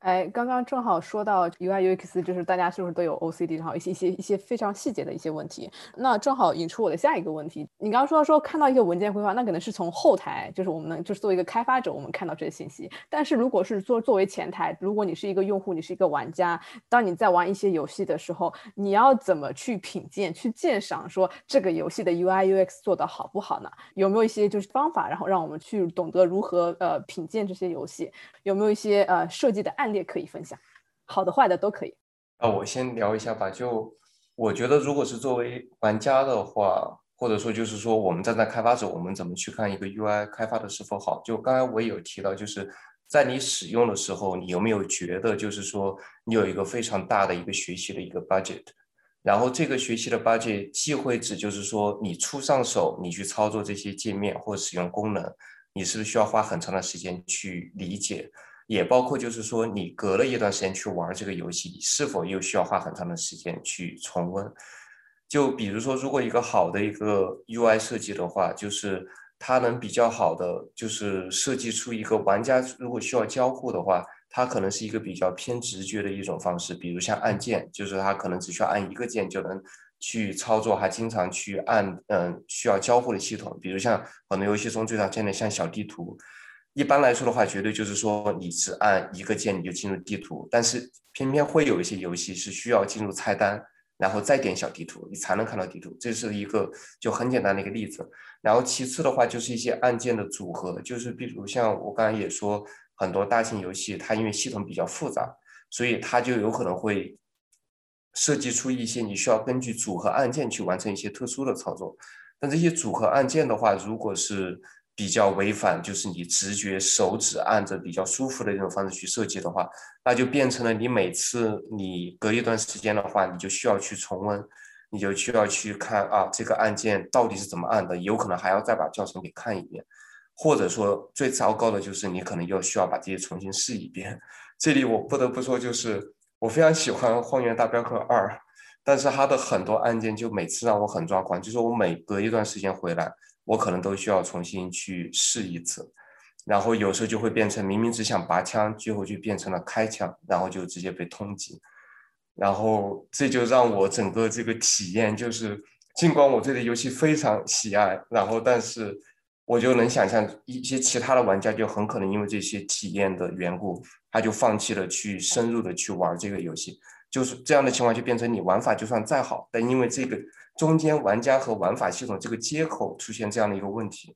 哎，刚刚正好说到 UI UX，就是大家是不是都有 OCD，然后一些一些一些非常细节的一些问题。那正好引出我的下一个问题。你刚刚说到说看到一个文件规划，那可能是从后台，就是我们就是作为一个开发者，我们看到这些信息。但是如果是做作为前台，如果你是一个用户，你是一个玩家，当你在玩一些游戏的时候，你要怎么去品鉴、去鉴赏，说这个游戏的 UI UX 做的好不好呢？有没有一些就是方法，然后让我们去懂得如何呃品鉴这些游戏？有没有一些呃设计的案也可以分享，好的坏的都可以。那我先聊一下吧。就我觉得，如果是作为玩家的话，或者说就是说我们站在开发者，我们怎么去看一个 UI 开发的是否好？就刚才我有提到，就是在你使用的时候，你有没有觉得就是说你有一个非常大的一个学习的一个 budget？然后这个学习的 budget 既会指就是说你初上手，你去操作这些界面或使用功能，你是不是需要花很长的时间去理解？也包括就是说你隔了一段时间去玩这个游戏，你是否又需要花很长的时间去重温？就比如说，如果一个好的一个 UI 设计的话，就是它能比较好的就是设计出一个玩家如果需要交互的话，它可能是一个比较偏直觉的一种方式。比如像按键，就是它可能只需要按一个键就能去操作，还经常去按嗯需要交互的系统。比如像很多游戏中最常见的像小地图，一般来说的话，绝对就是说你只按一个键你就进入地图，但是偏偏会有一些游戏是需要进入菜单。然后再点小地图，你才能看到地图。这是一个就很简单的一个例子。然后其次的话，就是一些按键的组合，就是比如像我刚才也说，很多大型游戏它因为系统比较复杂，所以它就有可能会设计出一些你需要根据组合按键去完成一些特殊的操作。但这些组合按键的话，如果是比较违反，就是你直觉手指按着比较舒服的那种方式去设计的话，那就变成了你每次你隔一段时间的话，你就需要去重温，你就需要去看啊这个按键到底是怎么按的，有可能还要再把教程给看一遍，或者说最糟糕的就是你可能又需要把这些重新试一遍。这里我不得不说，就是我非常喜欢《荒原大镖客二》，但是它的很多按键就每次让我很抓狂，就是我每隔一段时间回来。我可能都需要重新去试一次，然后有时候就会变成明明只想拔枪，最后就变成了开枪，然后就直接被通缉，然后这就让我整个这个体验就是，尽管我对这游戏非常喜爱，然后但是我就能想象一些其他的玩家就很可能因为这些体验的缘故，他就放弃了去深入的去玩这个游戏，就是这样的情况就变成你玩法就算再好，但因为这个。中间玩家和玩法系统这个接口出现这样的一个问题，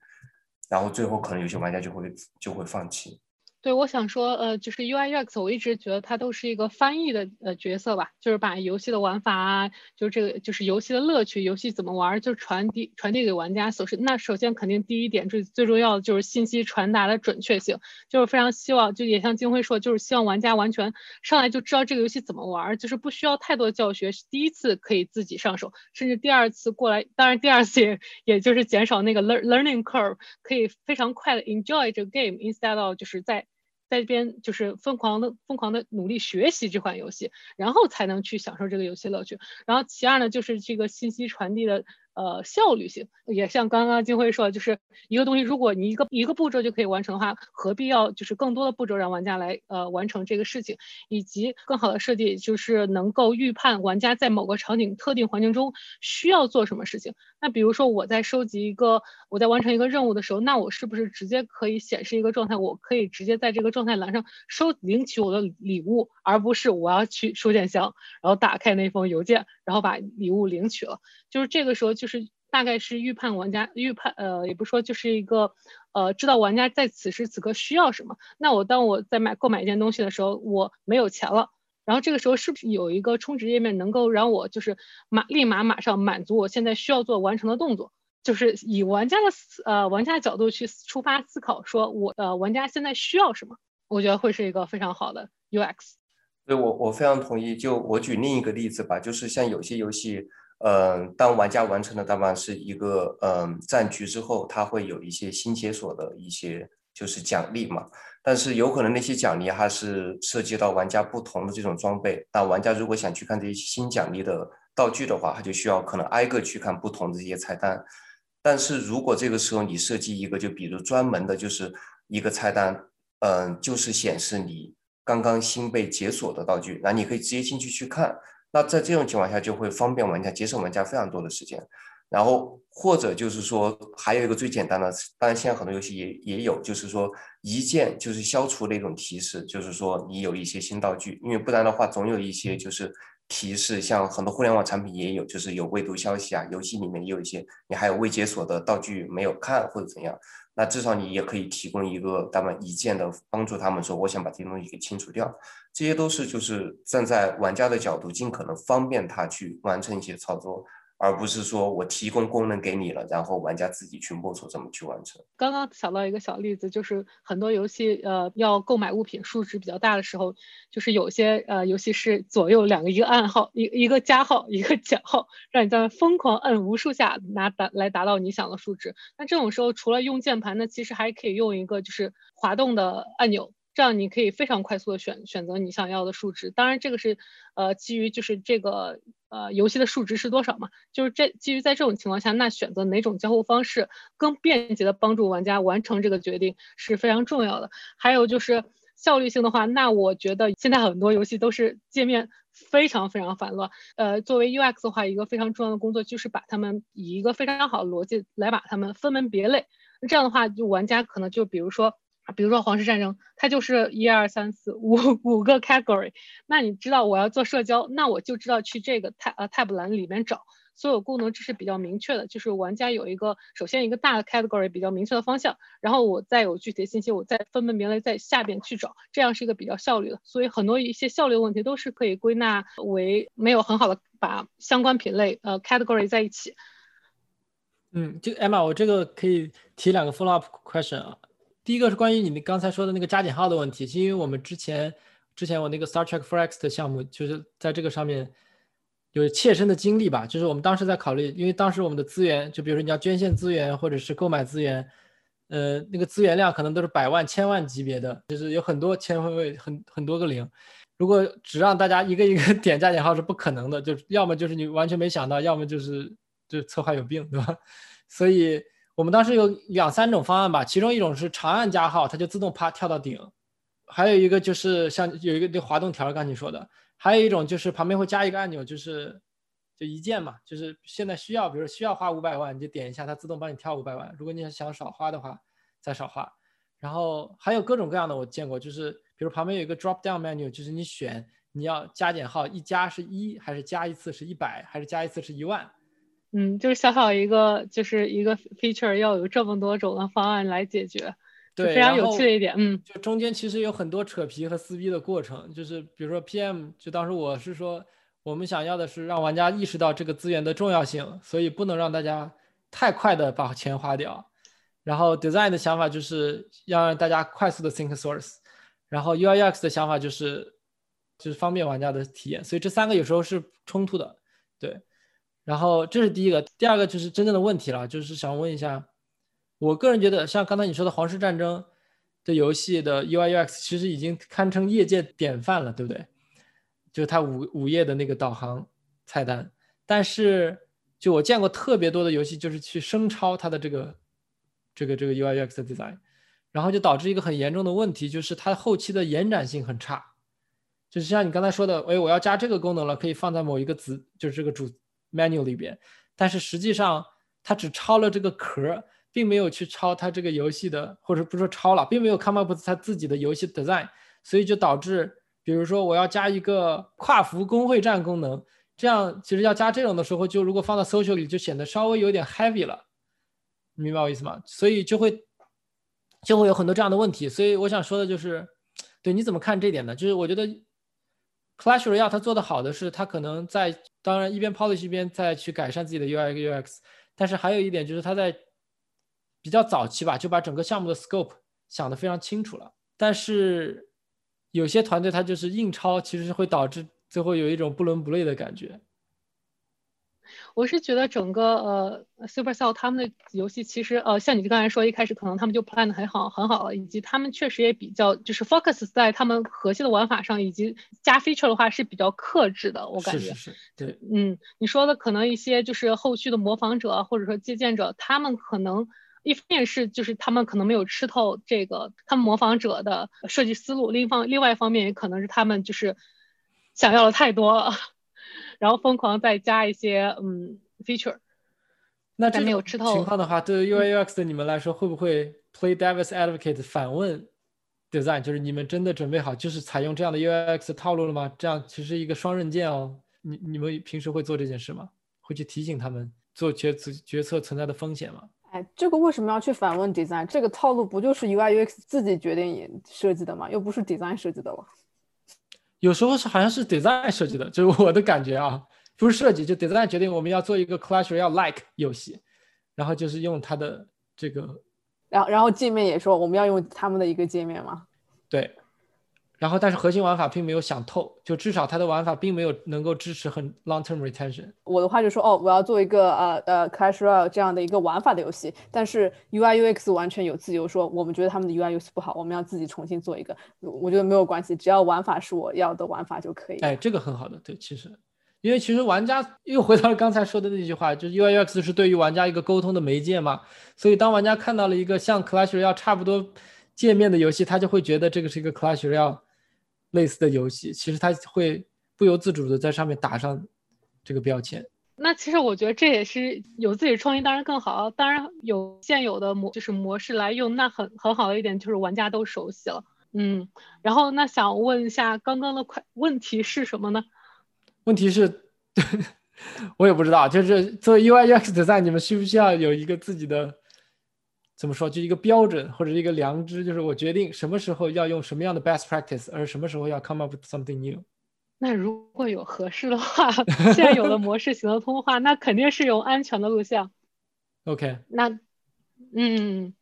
然后最后可能有些玩家就会就会放弃。对，我想说，呃，就是 UI UX，我一直觉得它都是一个翻译的呃角色吧，就是把游戏的玩法啊，就是这个就是游戏的乐趣，游戏怎么玩，就传递传递给玩家。首先，那首先肯定第一点最最重要的就是信息传达的准确性，就是非常希望，就也像金辉说，就是希望玩家完全上来就知道这个游戏怎么玩，就是不需要太多教学，第一次可以自己上手，甚至第二次过来，当然第二次也也就是减少那个 learn learning curve，可以非常快的 enjoy 这个 game，instead of 就是在。在这边就是疯狂的、疯狂的努力学习这款游戏，然后才能去享受这个游戏乐趣。然后其二呢，就是这个信息传递的。呃，效率性也像刚刚金辉说，就是一个东西，如果你一个一个步骤就可以完成的话，何必要就是更多的步骤让玩家来呃完成这个事情，以及更好的设计，就是能够预判玩家在某个场景特定环境中需要做什么事情。那比如说我在收集一个，我在完成一个任务的时候，那我是不是直接可以显示一个状态？我可以直接在这个状态栏上收领取我的礼物，而不是我要去收件箱，然后打开那封邮件，然后把礼物领取了。就是这个时候。就是大概是预判玩家预判，呃，也不说就是一个，呃，知道玩家在此时此刻需要什么。那我当我在买购买一件东西的时候，我没有钱了，然后这个时候是不是有一个充值页面能够让我就是马立马马上满足我现在需要做完成的动作？就是以玩家的呃玩家角度去出发思考，说我呃玩家现在需要什么？我觉得会是一个非常好的 UX。对我我非常同意。就我举另一个例子吧，就是像有些游戏。嗯，当玩家完成的大半是一个嗯战局之后，他会有一些新解锁的一些就是奖励嘛。但是有可能那些奖励还是涉及到玩家不同的这种装备。那玩家如果想去看这些新奖励的道具的话，他就需要可能挨个去看不同的这些菜单。但是如果这个时候你设计一个，就比如专门的就是一个菜单，嗯，就是显示你刚刚新被解锁的道具，那你可以直接进去去看。那在这种情况下，就会方便玩家节省玩家非常多的时间，然后或者就是说，还有一个最简单的，当然现在很多游戏也也有，就是说一键就是消除那种提示，就是说你有一些新道具，因为不然的话，总有一些就是提示，像很多互联网产品也有，就是有未读消息啊，游戏里面也有一些，你还有未解锁的道具没有看或者怎样。那至少你也可以提供一个他们一键的帮助，他们说我想把这些东西给清除掉，这些都是就是站在玩家的角度，尽可能方便他去完成一些操作，而不是说我提供功能给你了，然后玩家自己去摸索怎么去完成。刚刚想到一个小例子，就是很多游戏呃要购买物品数值比较大的时候，就是有些呃游戏是左右两个一个暗号，一一个加号一个减号，让你在疯狂摁无数下拿达来达到你想的数值。那这种时候除了用键盘，那其实还可以用一个就是滑动的按钮。这样你可以非常快速的选选择你想要的数值，当然这个是呃基于就是这个呃游戏的数值是多少嘛，就是这基于在这种情况下，那选择哪种交互方式更便捷的帮助玩家完成这个决定是非常重要的。还有就是效率性的话，那我觉得现在很多游戏都是界面非常非常繁乱，呃作为 UX 的话，一个非常重要的工作就是把它们以一个非常好的逻辑来把它们分门别类，这样的话就玩家可能就比如说。比如说皇室战争，它就是一二三四五五个 category。那你知道我要做社交，那我就知道去这个 tab 呃 tab 栏里面找所有功能，这是比较明确的。就是玩家有一个首先一个大的 category 比较明确的方向，然后我再有具体的信息，我再分门别类在下边去找，这样是一个比较效率的。所以很多一些效率问题都是可以归纳为没有很好的把相关品类呃 category 在一起。嗯，就 Emma，我这个可以提两个 follow up question 啊。第一个是关于你刚才说的那个加减号的问题，是因为我们之前之前我那个 Star Trek for X 的项目，就是在这个上面有切身的经历吧。就是我们当时在考虑，因为当时我们的资源，就比如说你要捐献资源或者是购买资源，呃，那个资源量可能都是百万、千万级别的，就是有很多千位、很很多个零。如果只让大家一个一个 [laughs] 点加减号是不可能的，就要么就是你完全没想到，要么就是就策划有病，对吧？所以。我们当时有两三种方案吧，其中一种是长按加号，它就自动啪跳到顶；还有一个就是像有一个那滑动条，刚你说的；还有一种就是旁边会加一个按钮，就是就一键嘛，就是现在需要，比如需要花五百万，你就点一下，它自动帮你跳五百万。如果你想少花的话，再少花。然后还有各种各样的我见过，就是比如旁边有一个 drop down menu，就是你选你要加减号，一加是一，还是加一次是一百，还是加一次是一万。嗯，就是小小一个，就是一个 feature，要有这么多种的方案来解决，对，非常有趣的一点。嗯，就中间其实有很多扯皮和撕逼的过程，就是比如说 PM，就当时我是说，我们想要的是让玩家意识到这个资源的重要性，所以不能让大家太快的把钱花掉。然后 design 的想法就是要让大家快速的 think source，然后 UIUX 的想法就是就是方便玩家的体验，所以这三个有时候是冲突的，对。然后这是第一个，第二个就是真正的问题了，就是想问一下，我个人觉得像刚才你说的《皇室战争》的游戏的 UI/UX 其实已经堪称业界典范了，对不对？就是它五五页的那个导航菜单，但是就我见过特别多的游戏，就是去生抄它的这个这个这个 UI/UX 的 design，然后就导致一个很严重的问题，就是它后期的延展性很差，就是像你刚才说的，哎，我要加这个功能了，可以放在某一个子，就是这个主。Menu 里边，但是实际上它只抄了这个壳，并没有去抄它这个游戏的，或者不说抄了，并没有 come up with 它自己的游戏 design，所以就导致，比如说我要加一个跨服工会战功能，这样其实要加这种的时候，就如果放到 social 里，就显得稍微有点 heavy 了，明白我意思吗？所以就会就会有很多这样的问题。所以我想说的就是，对你怎么看这点呢？就是我觉得。Clash Royale 它做的好的是，它可能在当然一边 polish 一边再去改善自己的 UI UX，但是还有一点就是它在比较早期吧，就把整个项目的 scope 想得非常清楚了。但是有些团队它就是硬抄，其实是会导致最后有一种不伦不类的感觉。我是觉得整个呃，Supercell 他们的游戏其实呃，像你刚才说，一开始可能他们就 plan 的很好很好了，以及他们确实也比较就是 focus 在他们核心的玩法上，以及加 feature 的话是比较克制的，我感觉。是是是。对。嗯，你说的可能一些就是后续的模仿者或者说借鉴者，他们可能一方面是就是他们可能没有吃透这个他们模仿者的设计思路，另一方另外一方面也可能是他们就是想要的太多了。然后疯狂再加一些嗯 feature，那这种情况的话，对于 UI UX 的你们来说，会不会 play devil's advocate 反问 design？就是你们真的准备好就是采用这样的 UI UX 套路了吗？这样其实一个双刃剑哦。你你们平时会做这件事吗？会去提醒他们做决策决策存在的风险吗？哎，这个为什么要去反问 design？这个套路不就是 UI UX 自己决定设计的吗？又不是 design 设计的了。有时候是好像是 design 设计的，就是我的感觉啊。不是设计，就 design 决定我们要做一个 Clash Royale like 游戏，然后就是用它的这个，然后然后界面也说我们要用他们的一个界面嘛？对。然后，但是核心玩法并没有想透，就至少它的玩法并没有能够支持很 long term retention。我的话就说，哦，我要做一个呃呃 Clash Royale 这样的一个玩法的游戏，但是 UI UX 完全有自由说，我们觉得他们的 UI UX 不好，我们要自己重新做一个。我觉得没有关系，只要玩法是我要的玩法就可以。哎，这个很好的，对，其实，因为其实玩家又回到了刚才说的那句话，就是 UI UX 是对于玩家一个沟通的媒介嘛，所以当玩家看到了一个像 Clash Royale 差不多界面的游戏，他就会觉得这个是一个 Clash Royale。类似的游戏，其实它会不由自主的在上面打上这个标签。那其实我觉得这也是有自己创意，当然更好。当然有现有的模就是模式来用，那很很好的一点就是玩家都熟悉了。嗯，然后那想问一下，刚刚的快问题是什么呢？问题是，[laughs] 我也不知道，就是作为 UI UX 的在你们需不需要有一个自己的？怎么说？就一个标准或者一个良知，就是我决定什么时候要用什么样的 best practice，而什么时候要 come up with something new。那如果有合适的话，现在有了模式行得通的话，那肯定是用安全的录像。OK。那，嗯，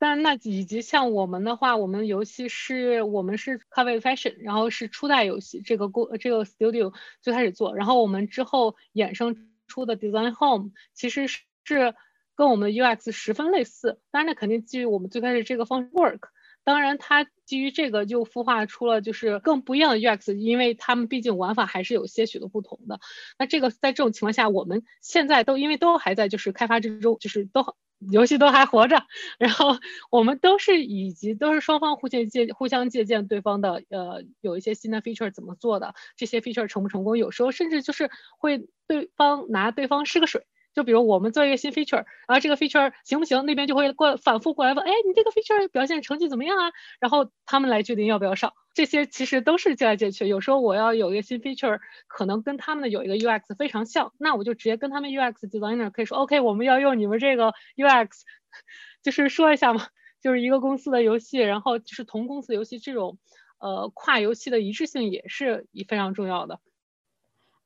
但那以及像我们的话，我们游戏是我们是 cover fashion，然后是初代游戏，这个过这个 studio 最开始做，然后我们之后衍生出的 design home 其实是。跟我们的 UX 十分类似，当然那肯定基于我们最开始这个方式 work。当然，它基于这个就孵化出了就是更不一样的 UX，因为他们毕竟玩法还是有些许的不同的。那这个在这种情况下，我们现在都因为都还在就是开发之中，就是都游戏都还活着，然后我们都是以及都是双方互借借互相借鉴对方的呃有一些新的 feature 怎么做的，这些 feature 成不成功，有时候甚至就是会对方拿对方试个水。就比如我们做一个新 feature，然后这个 feature 行不行？那边就会过反复过来问，哎，你这个 feature 表现成绩怎么样啊？然后他们来决定要不要上。这些其实都是借来借去。有时候我要有一个新 feature，可能跟他们的有一个 UX 非常像，那我就直接跟他们 UX designer 可以说，OK，我们要用你们这个 UX，就是说一下嘛，就是一个公司的游戏，然后就是同公司游戏这种，呃，跨游戏的一致性也是非常重要的。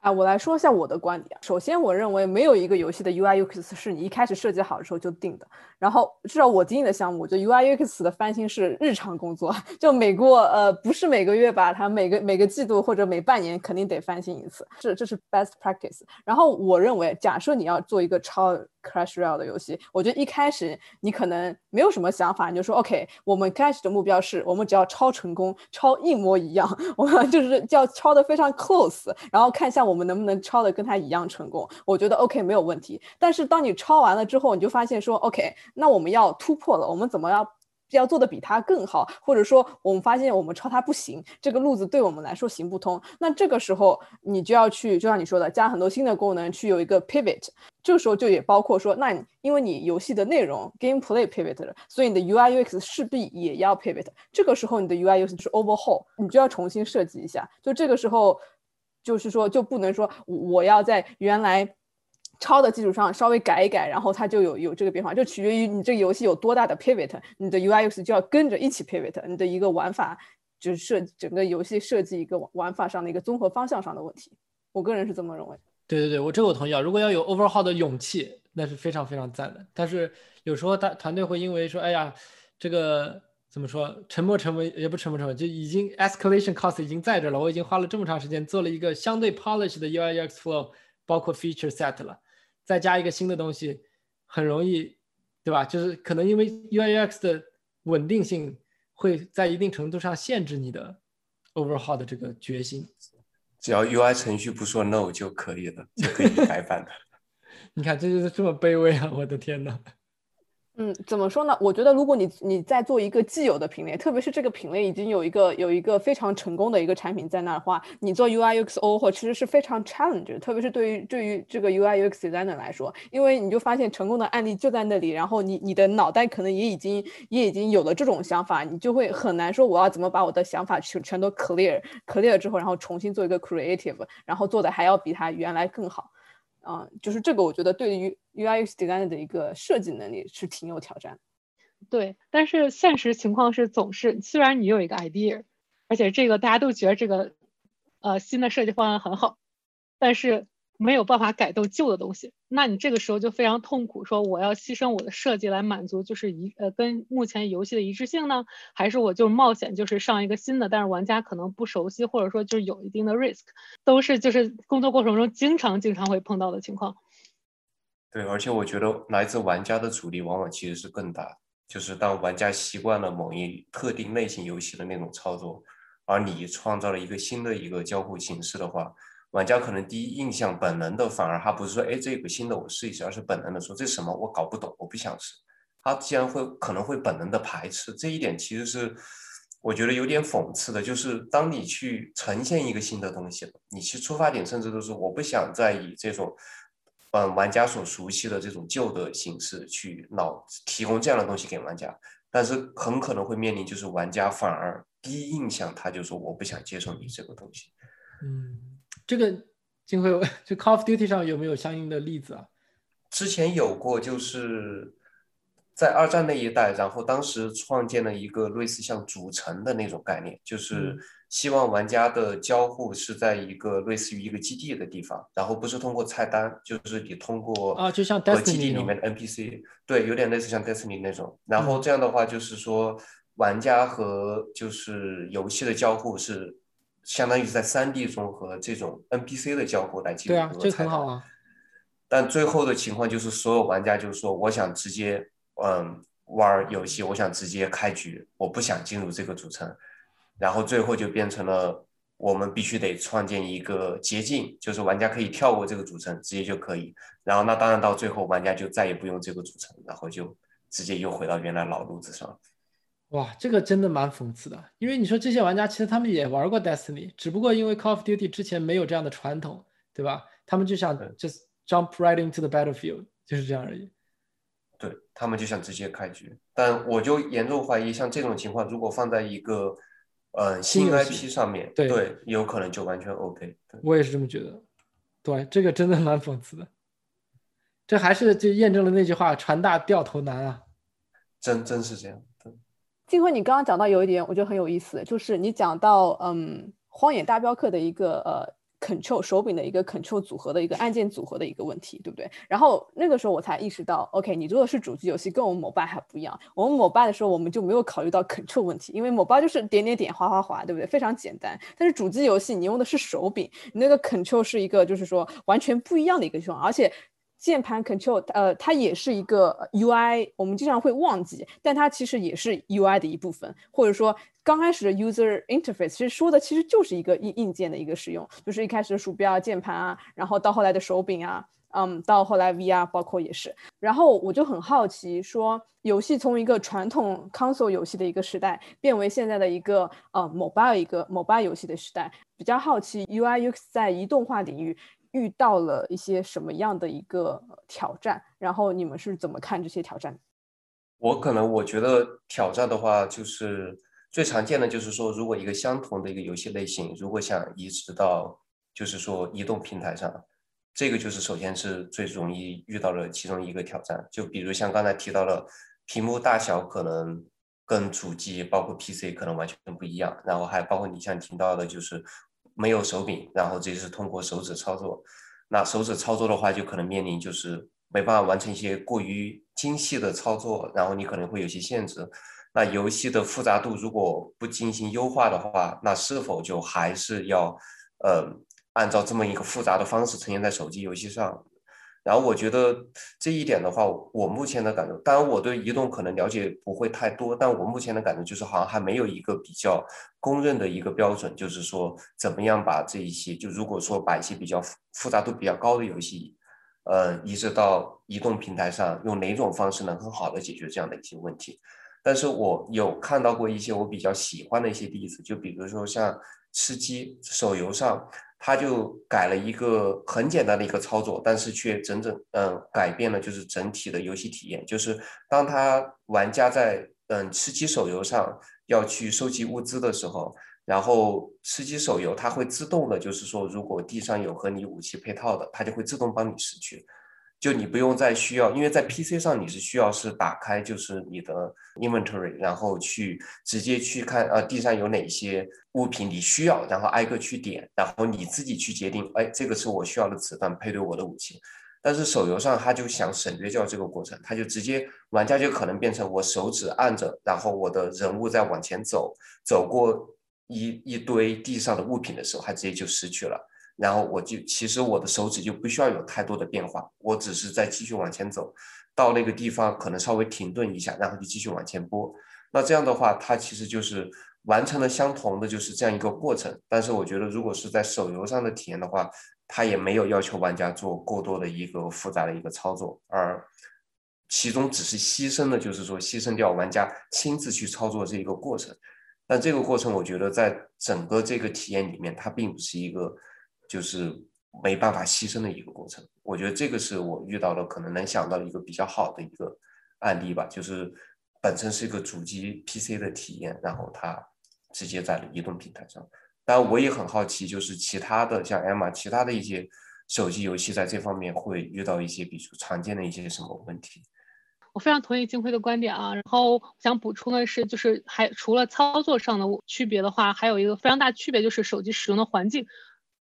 啊，我来说一下我的观点。首先，我认为没有一个游戏的 UI UX 是你一开始设计好的时候就定的。然后，至少我经营的项目，就 UI UX 的翻新是日常工作，[laughs] 就每过呃不是每个月吧，它每个每个季度或者每半年肯定得翻新一次。这这是 best practice。然后，我认为，假设你要做一个超 Crash Royale 的游戏，我觉得一开始你可能没有什么想法，你就说 OK，我们开始的目标是我们只要超成功，超一模一样，[laughs] 我们就是叫超的非常 close，然后看一下。我们能不能抄的跟他一样成功？我觉得 OK 没有问题。但是当你抄完了之后，你就发现说 OK，那我们要突破了。我们怎么要要做的比他更好？或者说我们发现我们抄他不行，这个路子对我们来说行不通。那这个时候你就要去，就像你说的，加很多新的功能，去有一个 pivot。这个时候就也包括说，那你因为你游戏的内容 gameplay pivot 了，所以你的 UI UX 势必也要 pivot。这个时候你的 UI UX 是 overhaul，你就要重新设计一下。就这个时候。就是说，就不能说我要在原来抄的基础上稍微改一改，然后它就有有这个变化，就取决于你这个游戏有多大的 pivot，你的 UI UX 就要跟着一起 pivot，你的一个玩法就是设整个游戏设计一个玩法上的一个综合方向上的问题。我个人是这么认为。对对对，我这个我同意啊。如果要有 overhaul 的勇气，那是非常非常赞的。但是有时候大团队会因为说，哎呀，这个。怎么说？沉没成本也不沉没成本，就已经 escalation cost 已经在这了。我已经花了这么长时间做了一个相对 polish 的 UI UX flow，包括 feature set 了，再加一个新的东西，很容易，对吧？就是可能因为 UI UX 的稳定性会在一定程度上限制你的 overhaul 的这个决心。只要 UI 程序不说 no 就可以了，就可以改版的。[laughs] 你看，这就是这么卑微啊！我的天哪。嗯，怎么说呢？我觉得如果你你在做一个既有的品类，特别是这个品类已经有一个有一个非常成功的一个产品在那的话，你做 UI UX O 或其实是非常 challenge，特别是对于对于这个 UI UX designer 来说，因为你就发现成功的案例就在那里，然后你你的脑袋可能也已经也已经有了这种想法，你就会很难说我要怎么把我的想法全全都 clear clear 之后，然后重新做一个 creative，然后做的还要比他原来更好。啊，就是这个，我觉得对于 UIUX designer 的一个设计能力是挺有挑战。对，但是现实情况是，总是虽然你有一个 idea，而且这个大家都觉得这个呃新的设计方案很好，但是没有办法改动旧的东西，那你这个时候就非常痛苦，说我要牺牲我的设计来满足就是一呃跟目前游戏的一致性呢，还是我就冒险就是上一个新的，但是玩家可能不熟悉或者说就是有一定的 risk，都是就是工作过程中经常经常会碰到的情况。对，而且我觉得来自玩家的阻力往往其实是更大，就是当玩家习惯了某一特定类型游戏的那种操作，而你创造了一个新的一个交互形式的话。玩家可能第一印象本能的，反而他不是说，哎，这个新的我试一试，而是本能的说，这什么我搞不懂，我不想试。他既然会可能会本能的排斥，这一点其实是我觉得有点讽刺的。就是当你去呈现一个新的东西，你其实出发点甚至都是我不想再以这种，嗯，玩家所熟悉的这种旧的形式去老提供这样的东西给玩家，但是很可能会面临就是玩家反而第一印象他就说我不想接受你这个东西，嗯。这个金辉，[laughs] 就 Call of Duty 上有没有相应的例子啊？之前有过，就是在二战那一代，然后当时创建了一个类似像主城的那种概念，就是希望玩家的交互是在一个类似于一个基地的地方，然后不是通过菜单，就是你通过啊，就像基地里面的 NPC，对，有点类似像 Destiny 那种。然后这样的话，就是说玩家和就是游戏的交互是。相当于是在三 D 中和这种 NPC 的交互来进行。对啊，这很好啊。但最后的情况就是，所有玩家就是说，我想直接嗯玩游戏，我想直接开局，我不想进入这个主城。然后最后就变成了，我们必须得创建一个捷径，就是玩家可以跳过这个主城，直接就可以。然后那当然到最后，玩家就再也不用这个主城，然后就直接又回到原来老路子上。哇，这个真的蛮讽刺的，因为你说这些玩家其实他们也玩过 Destiny，只不过因为 Call of Duty 之前没有这样的传统，对吧？他们就想 just jump right into the battlefield，就是这样而已。对他们就想直接开局，但我就严重怀疑，像这种情况如果放在一个呃新 IP 上面，对，有可能就完全 OK。我也是这么觉得。对，这个真的蛮讽刺的。这还是就验证了那句话：船大掉头难啊。真真是这样。金辉，你刚刚讲到有一点，我觉得很有意思，就是你讲到嗯，《荒野大镖客》的一个呃，Control 手柄的一个 Control 组合的一个按键组合的一个问题，对不对？然后那个时候我才意识到，OK，你做的是主机游戏，跟我们 Mobile 还不一样。我们 Mobile 的时候，我们就没有考虑到 Control 问题，因为 Mobile 就是点点点、划划划，对不对？非常简单。但是主机游戏，你用的是手柄，你那个 Control 是一个，就是说完全不一样的一个情况，而且。键盘 control，呃，它也是一个 UI，我们经常会忘记，但它其实也是 UI 的一部分，或者说刚开始的 user interface，其实说的其实就是一个硬硬件的一个使用，就是一开始的鼠标啊、键盘啊，然后到后来的手柄啊，嗯，到后来 VR 包括也是。然后我就很好奇，说游戏从一个传统 console 游戏的一个时代，变为现在的一个呃 mobile 一个 mobile 游戏的时代，比较好奇 UI UX 在移动化领域。遇到了一些什么样的一个挑战？然后你们是怎么看这些挑战？我可能我觉得挑战的话，就是最常见的就是说，如果一个相同的一个游戏类型，如果想移植到就是说移动平台上，这个就是首先是最容易遇到的其中一个挑战。就比如像刚才提到的，屏幕大小可能跟主机包括 PC 可能完全不一样，然后还包括你像听到的就是。没有手柄，然后这就是通过手指操作。那手指操作的话，就可能面临就是没办法完成一些过于精细的操作，然后你可能会有些限制。那游戏的复杂度如果不进行优化的话，那是否就还是要呃按照这么一个复杂的方式呈现在手机游戏上？然后我觉得这一点的话，我目前的感觉，当然我对移动可能了解不会太多，但我目前的感觉就是好像还没有一个比较公认的一个标准，就是说怎么样把这一些，就如果说把一些比较复杂度比较高的游戏，呃，移植到移动平台上，用哪种方式能很好的解决这样的一些问题？但是我有看到过一些我比较喜欢的一些例子，就比如说像吃鸡手游上。他就改了一个很简单的一个操作，但是却整整嗯改变了就是整体的游戏体验。就是当他玩家在嗯吃鸡手游上要去收集物资的时候，然后吃鸡手游它会自动的，就是说如果地上有和你武器配套的，它就会自动帮你拾取。就你不用再需要，因为在 PC 上你是需要是打开就是你的 inventory，然后去直接去看呃地上有哪些物品你需要，然后挨个去点，然后你自己去决定，哎，这个是我需要的子弹配对我的武器。但是手游上他就想省略掉这个过程，他就直接玩家就可能变成我手指按着，然后我的人物在往前走，走过一一堆地上的物品的时候，他直接就失去了。然后我就其实我的手指就不需要有太多的变化，我只是在继续往前走，到那个地方可能稍微停顿一下，然后就继续往前拨。那这样的话，它其实就是完成了相同的就是这样一个过程。但是我觉得，如果是在手游上的体验的话，它也没有要求玩家做过多的一个复杂的一个操作，而其中只是牺牲的就是说牺牲掉玩家亲自去操作这一个过程。但这个过程，我觉得在整个这个体验里面，它并不是一个。就是没办法牺牲的一个过程，我觉得这个是我遇到的可能能想到一个比较好的一个案例吧。就是本身是一个主机 PC 的体验，然后它直接在了移动平台上。当然，我也很好奇，就是其他的像 M，其他的一些手机游戏在这方面会遇到一些比较常见的一些什么问题？我非常同意金辉的观点啊。然后想补充的是，就是还除了操作上的区别的话，还有一个非常大区别就是手机使用的环境。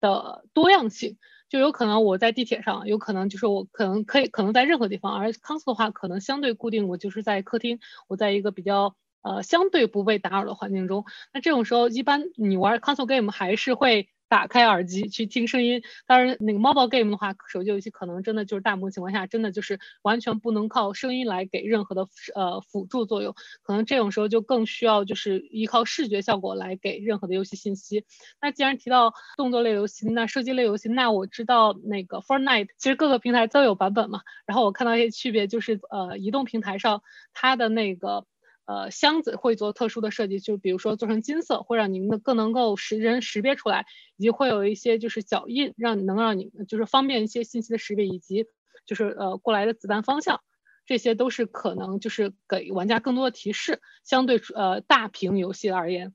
的多样性，就有可能我在地铁上，有可能就是我可能可以可能在任何地方，而 console 的话可能相对固定，我就是在客厅，我在一个比较呃相对不被打扰的环境中。那这种时候，一般你玩 console game 还是会。打开耳机去听声音，当然那个 mobile game 的话，手机游戏可能真的就是大部分情况下真的就是完全不能靠声音来给任何的呃辅助作用，可能这种时候就更需要就是依靠视觉效果来给任何的游戏信息。那既然提到动作类游戏，那射击类游戏，那我知道那个 Fortnite 其实各个平台都有版本嘛，然后我看到一些区别就是呃移动平台上它的那个。呃，箱子会做特殊的设计，就比如说做成金色，会让您的更能够识人识别出来，以及会有一些就是脚印，让能让你就是方便一些信息的识别，以及就是呃过来的子弹方向，这些都是可能就是给玩家更多的提示。相对呃大屏游戏而言，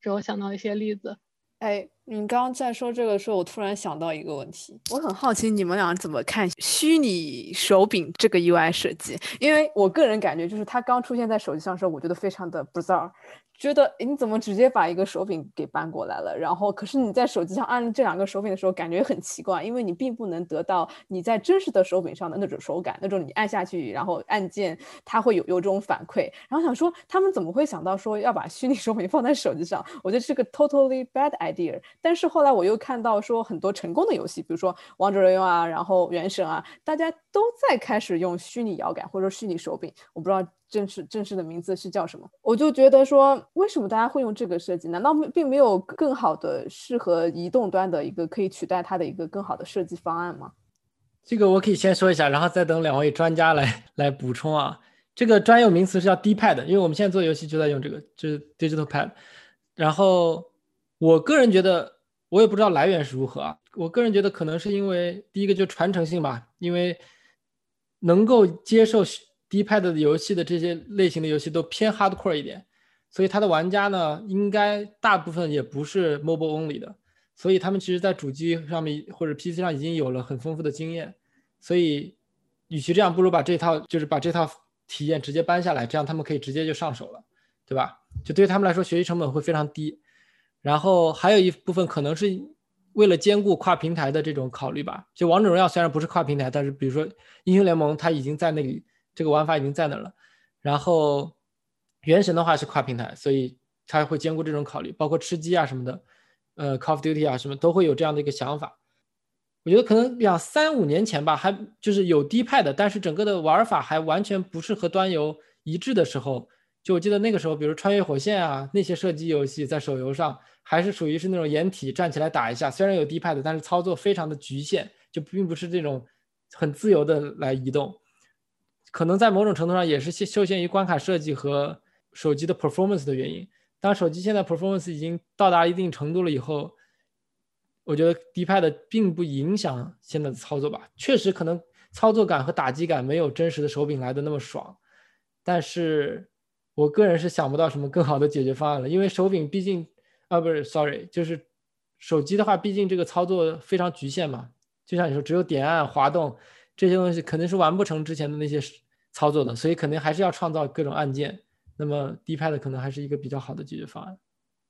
这我想到一些例子。哎，你刚刚在说这个时候，我突然想到一个问题，我很好奇你们俩怎么看虚拟手柄这个 UI 设计？因为我个人感觉，就是它刚出现在手机上的时候，我觉得非常的 bizarre。觉得你怎么直接把一个手柄给搬过来了？然后，可是你在手机上按这两个手柄的时候，感觉很奇怪，因为你并不能得到你在真实的手柄上的那种手感，那种你按下去，然后按键它会有有这种反馈。然后想说，他们怎么会想到说要把虚拟手柄放在手机上？我觉得是个 totally bad idea。但是后来我又看到说很多成功的游戏，比如说王者荣耀啊，然后原神啊，大家都在开始用虚拟摇杆或者虚拟手柄。我不知道。正式正式的名字是叫什么？我就觉得说，为什么大家会用这个设计？难道并没有更好的适合移动端的一个可以取代它的一个更好的设计方案吗？这个我可以先说一下，然后再等两位专家来 [laughs] 来补充啊。这个专有名词是叫 D-pad，因为我们现在做游戏就在用这个，就是 digital pad。然后我个人觉得，我也不知道来源是如何啊。我个人觉得可能是因为第一个就传承性吧，因为能够接受。D-pad 的游戏的这些类型的游戏都偏 hardcore 一点，所以它的玩家呢，应该大部分也不是 mobile only 的，所以他们其实在主机上面或者 PC 上已经有了很丰富的经验，所以与其这样，不如把这套就是把这套体验直接搬下来，这样他们可以直接就上手了，对吧？就对于他们来说，学习成本会非常低。然后还有一部分可能是为了兼顾跨平台的这种考虑吧。就王者荣耀虽然不是跨平台，但是比如说英雄联盟，它已经在那里。这个玩法已经在那了，然后原神的话是跨平台，所以它会兼顾这种考虑，包括吃鸡啊什么的，呃，Call of Duty 啊什么都会有这样的一个想法。我觉得可能两三五年前吧，还就是有低派的，但是整个的玩法还完全不是和端游一致的时候，就我记得那个时候，比如穿越火线啊那些射击游戏在手游上还是属于是那种掩体站起来打一下，虽然有低派的，但是操作非常的局限，就并不是这种很自由的来移动。可能在某种程度上也是受限于关卡设计和手机的 performance 的原因。当手机现在 performance 已经到达一定程度了以后，我觉得 D-pad 并不影响现在的操作吧。确实可能操作感和打击感没有真实的手柄来的那么爽，但是我个人是想不到什么更好的解决方案了。因为手柄毕竟啊不是 sorry，就是手机的话，毕竟这个操作非常局限嘛。就像你说，只有点按滑动。这些东西肯定是完不成之前的那些操作的，所以肯定还是要创造各种按键。那么 D-pad 可能还是一个比较好的解决方案。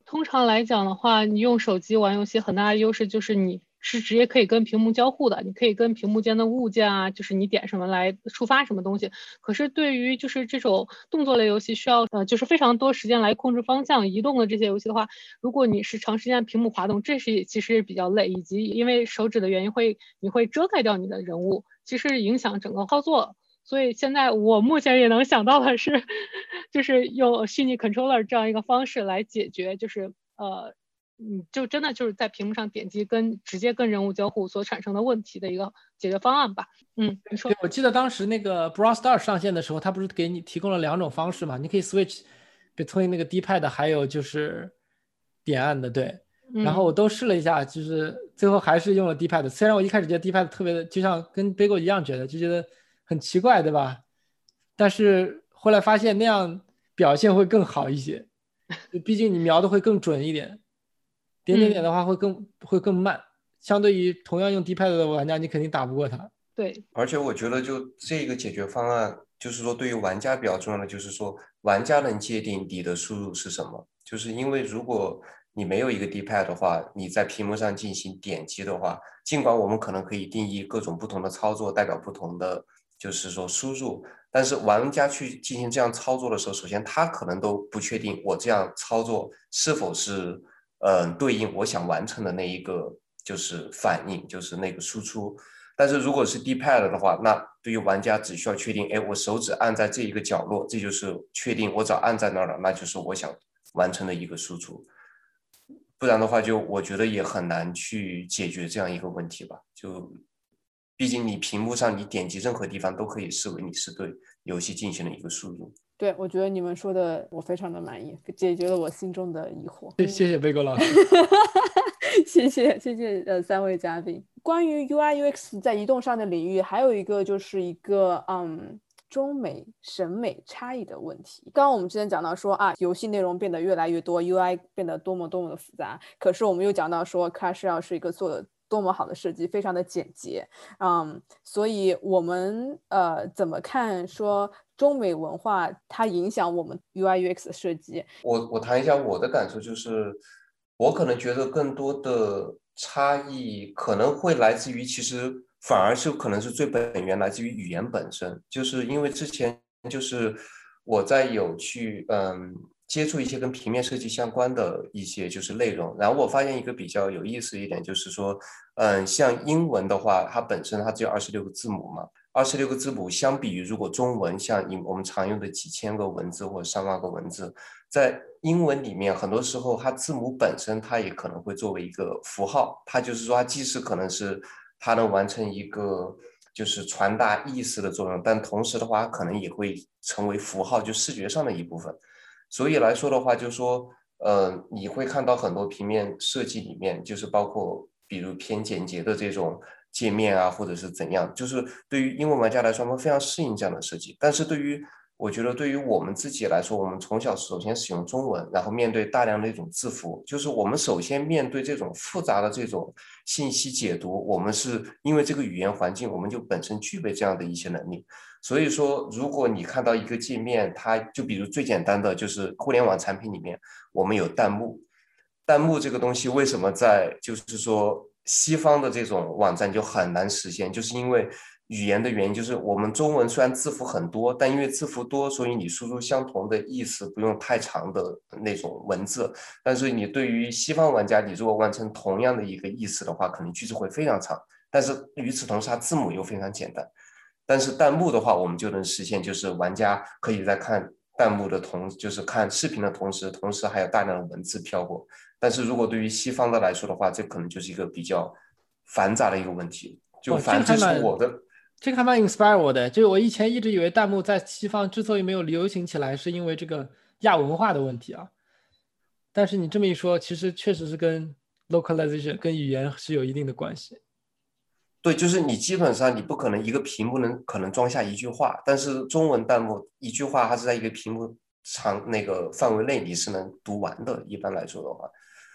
通常来讲的话，你用手机玩游戏很大的优势就是你是直接可以跟屏幕交互的，你可以跟屏幕间的物件啊，就是你点什么来触发什么东西。可是对于就是这种动作类游戏，需要呃就是非常多时间来控制方向移动的这些游戏的话，如果你是长时间屏幕滑动，这是其实比较累，以及因为手指的原因会你会遮盖掉你的人物，其实影响整个操作。所以现在我目前也能想到的是，[laughs] 就是用虚拟 controller 这样一个方式来解决，就是呃，嗯，就真的就是在屏幕上点击跟直接跟人物交互所产生的问题的一个解决方案吧。嗯，你说。我记得当时那个 Brawl Stars 上线的时候，它不是给你提供了两种方式嘛？你可以 switch between 那个 D-pad 还有就是点按的，对。然后我都试了一下，就是最后还是用了 D-pad。虽然我一开始觉得 D-pad 特别的，就像跟 Bagel 一样觉得，就觉得。很奇怪，对吧？但是后来发现那样表现会更好一些，毕竟你瞄的会更准一点。点点点的话会更会更慢，相对于同样用 D-pad 的玩家，你肯定打不过他。对，而且我觉得就这个解决方案，就是说对于玩家比较重要的，就是说玩家能界定你的输入是什么。就是因为如果你没有一个 D-pad 的话，你在屏幕上进行点击的话，尽管我们可能可以定义各种不同的操作代表不同的。就是说输入，但是玩家去进行这样操作的时候，首先他可能都不确定我这样操作是否是嗯对应我想完成的那一个就是反应，就是那个输出。但是如果是 D-pad 的话，那对于玩家只需要确定，哎，我手指按在这一个角落，这就是确定我早按在那儿了，那就是我想完成的一个输出。不然的话，就我觉得也很难去解决这样一个问题吧，就。毕竟你屏幕上你点击任何地方都可以视为你是对游戏进行了一个输入。对，我觉得你们说的我非常的满意，解决了我心中的疑惑。谢谢贝哥老师，[laughs] 谢谢谢谢呃三位嘉宾。关于 UI UX 在移动上的领域，还有一个就是一个嗯中美审美差异的问题。刚刚我们之前讲到说啊，游戏内容变得越来越多，UI 变得多么多么的复杂。可是我们又讲到说，Clash Royale 是一个做的。多么好的设计，非常的简洁，嗯，所以我们呃怎么看说中美文化它影响我们 UI UX 的设计？我我谈一下我的感受，就是我可能觉得更多的差异可能会来自于，其实反而是可能是最本源来自于语言本身，就是因为之前就是我在有去嗯。接触一些跟平面设计相关的一些就是内容，然后我发现一个比较有意思一点，就是说，嗯，像英文的话，它本身它只有二十六个字母嘛，二十六个字母相比于如果中文像你我们常用的几千个文字或者上万个文字，在英文里面，很多时候它字母本身它也可能会作为一个符号，它就是说它既是可能是它能完成一个就是传达意思的作用，但同时的话，可能也会成为符号，就视觉上的一部分。所以来说的话，就说，呃，你会看到很多平面设计里面，就是包括比如偏简洁的这种界面啊，或者是怎样，就是对于英文玩家来说，他们非常适应这样的设计，但是对于我觉得对于我们自己来说，我们从小首先使用中文，然后面对大量的一种字符，就是我们首先面对这种复杂的这种信息解读，我们是因为这个语言环境，我们就本身具备这样的一些能力。所以说，如果你看到一个界面，它就比如最简单的就是互联网产品里面，我们有弹幕，弹幕这个东西为什么在就是说西方的这种网站就很难实现，就是因为。语言的原因就是我们中文虽然字符很多，但因为字符多，所以你输出相同的意思不用太长的那种文字。但是你对于西方玩家，你如果完成同样的一个意思的话，可能句子会非常长。但是与此同时，它字母又非常简单。但是弹幕的话，我们就能实现，就是玩家可以在看弹幕的同，就是看视频的同时，同时还有大量的文字飘过。但是如果对于西方的来说的话，这可能就是一个比较繁杂的一个问题。就反正从我的。这个还蛮 inspire 我的，就是我以前一直以为弹幕在西方之所以没有流行起来，是因为这个亚文化的问题啊。但是你这么一说，其实确实是跟 localization 跟语言是有一定的关系。对，就是你基本上你不可能一个屏幕能可能装下一句话，但是中文弹幕一句话它是在一个屏幕长那个范围内你是能读完的，一般来说的话。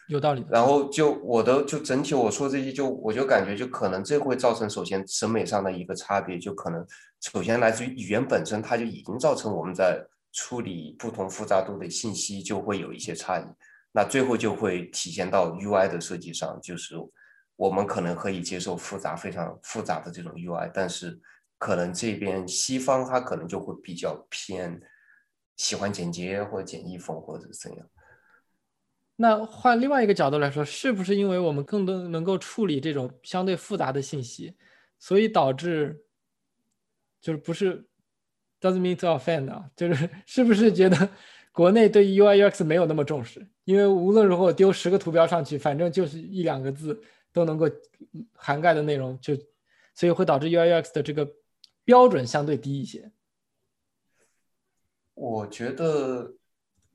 有道理。然后就我的就整体我说这些，就我就感觉就可能这会造成首先审美上的一个差别，就可能首先来自于语言本身，它就已经造成我们在处理不同复杂度的信息就会有一些差异。那最后就会体现到 UI 的设计上，就是我们可能可以接受复杂非常复杂的这种 UI，但是可能这边西方它可能就会比较偏喜欢简洁或者简易风或者怎样。那换另外一个角度来说，是不是因为我们更多能够处理这种相对复杂的信息，所以导致就是不是 doesn't mean to offend 啊？就是 [laughs] 是不是觉得国内对 UI UX 没有那么重视？因为无论如何丢十个图标上去，反正就是一两个字都能够涵盖的内容，就所以会导致 UI UX 的这个标准相对低一些。我觉得。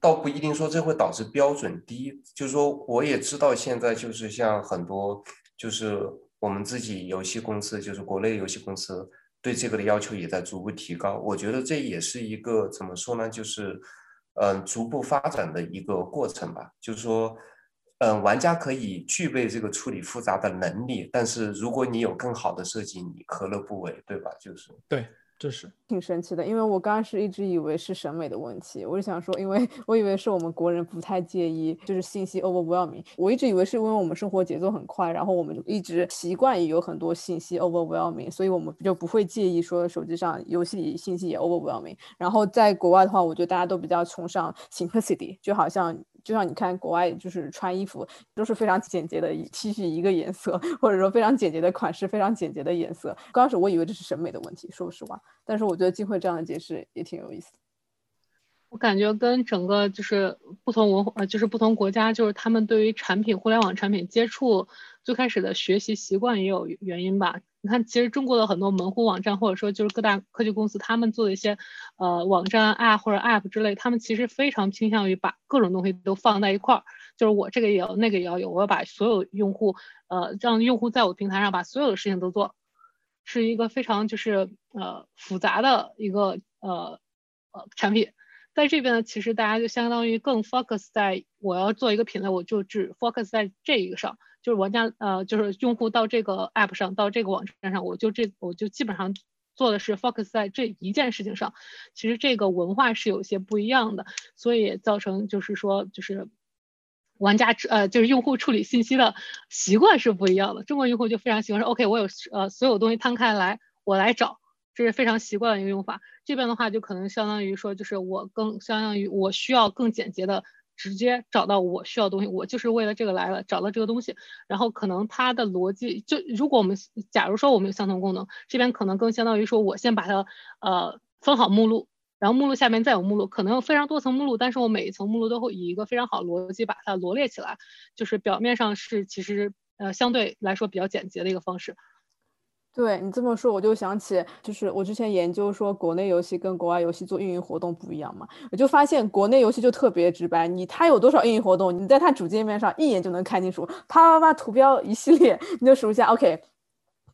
倒不一定说这会导致标准低，就是说我也知道现在就是像很多就是我们自己游戏公司，就是国内游戏公司对这个的要求也在逐步提高。我觉得这也是一个怎么说呢？就是嗯，逐步发展的一个过程吧。就是说，嗯，玩家可以具备这个处理复杂的能力，但是如果你有更好的设计，你何乐不为，对吧？就是对。这是挺神奇的，因为我刚刚是一直以为是审美的问题，我就想说，因为我以为是我们国人不太介意，就是信息 overwhelming，我一直以为是因为我们生活节奏很快，然后我们一直习惯于有很多信息 overwhelming，所以我们就不会介意说手机上游戏里信息也 overwhelming。然后在国外的话，我觉得大家都比较崇尚 simplicity，就好像。就像你看国外，就是穿衣服都是非常简洁的，T 恤一个颜色，或者说非常简洁的款式，非常简洁的颜色。刚开始我以为这是审美的问题，说实话，但是我觉得金慧这样的解释也挺有意思。我感觉跟整个就是不同文化，呃，就是不同国家，就是他们对于产品、互联网产品接触最开始的学习习惯也有原因吧。你看，其实中国的很多门户网站，或者说就是各大科技公司，他们做的一些呃网站啊或者 App 之类，他们其实非常倾向于把各种东西都放在一块儿，就是我这个也要，那个也要有，我要把所有用户呃让用户在我平台上把所有的事情都做，是一个非常就是呃复杂的一个呃呃产品。在这边呢，其实大家就相当于更 focus 在我要做一个品类，我就只 focus 在这一个上。就是玩家呃，就是用户到这个 app 上，到这个网站上，我就这我就基本上做的是 focus 在这一件事情上。其实这个文化是有些不一样的，所以造成就是说就是玩家呃就是用户处理信息的习惯是不一样的。中国用户就非常喜欢说 OK，我有呃所有东西摊开来，我来找，这是非常习惯的一个用法。这边的话就可能相当于说就是我更相当于我需要更简洁的。直接找到我需要东西，我就是为了这个来了，找到这个东西，然后可能它的逻辑就，如果我们假如说我们有相同功能，这边可能更相当于说我先把它呃分好目录，然后目录下面再有目录，可能有非常多层目录，但是我每一层目录都会以一个非常好的逻辑把它罗列起来，就是表面上是其实呃相对来说比较简洁的一个方式。对你这么说，我就想起，就是我之前研究说国内游戏跟国外游戏做运营活动不一样嘛，我就发现国内游戏就特别直白，你它有多少运营活动，你在它主界面上一眼就能看清楚，啪啪啪图标一系列，你就数一下，OK。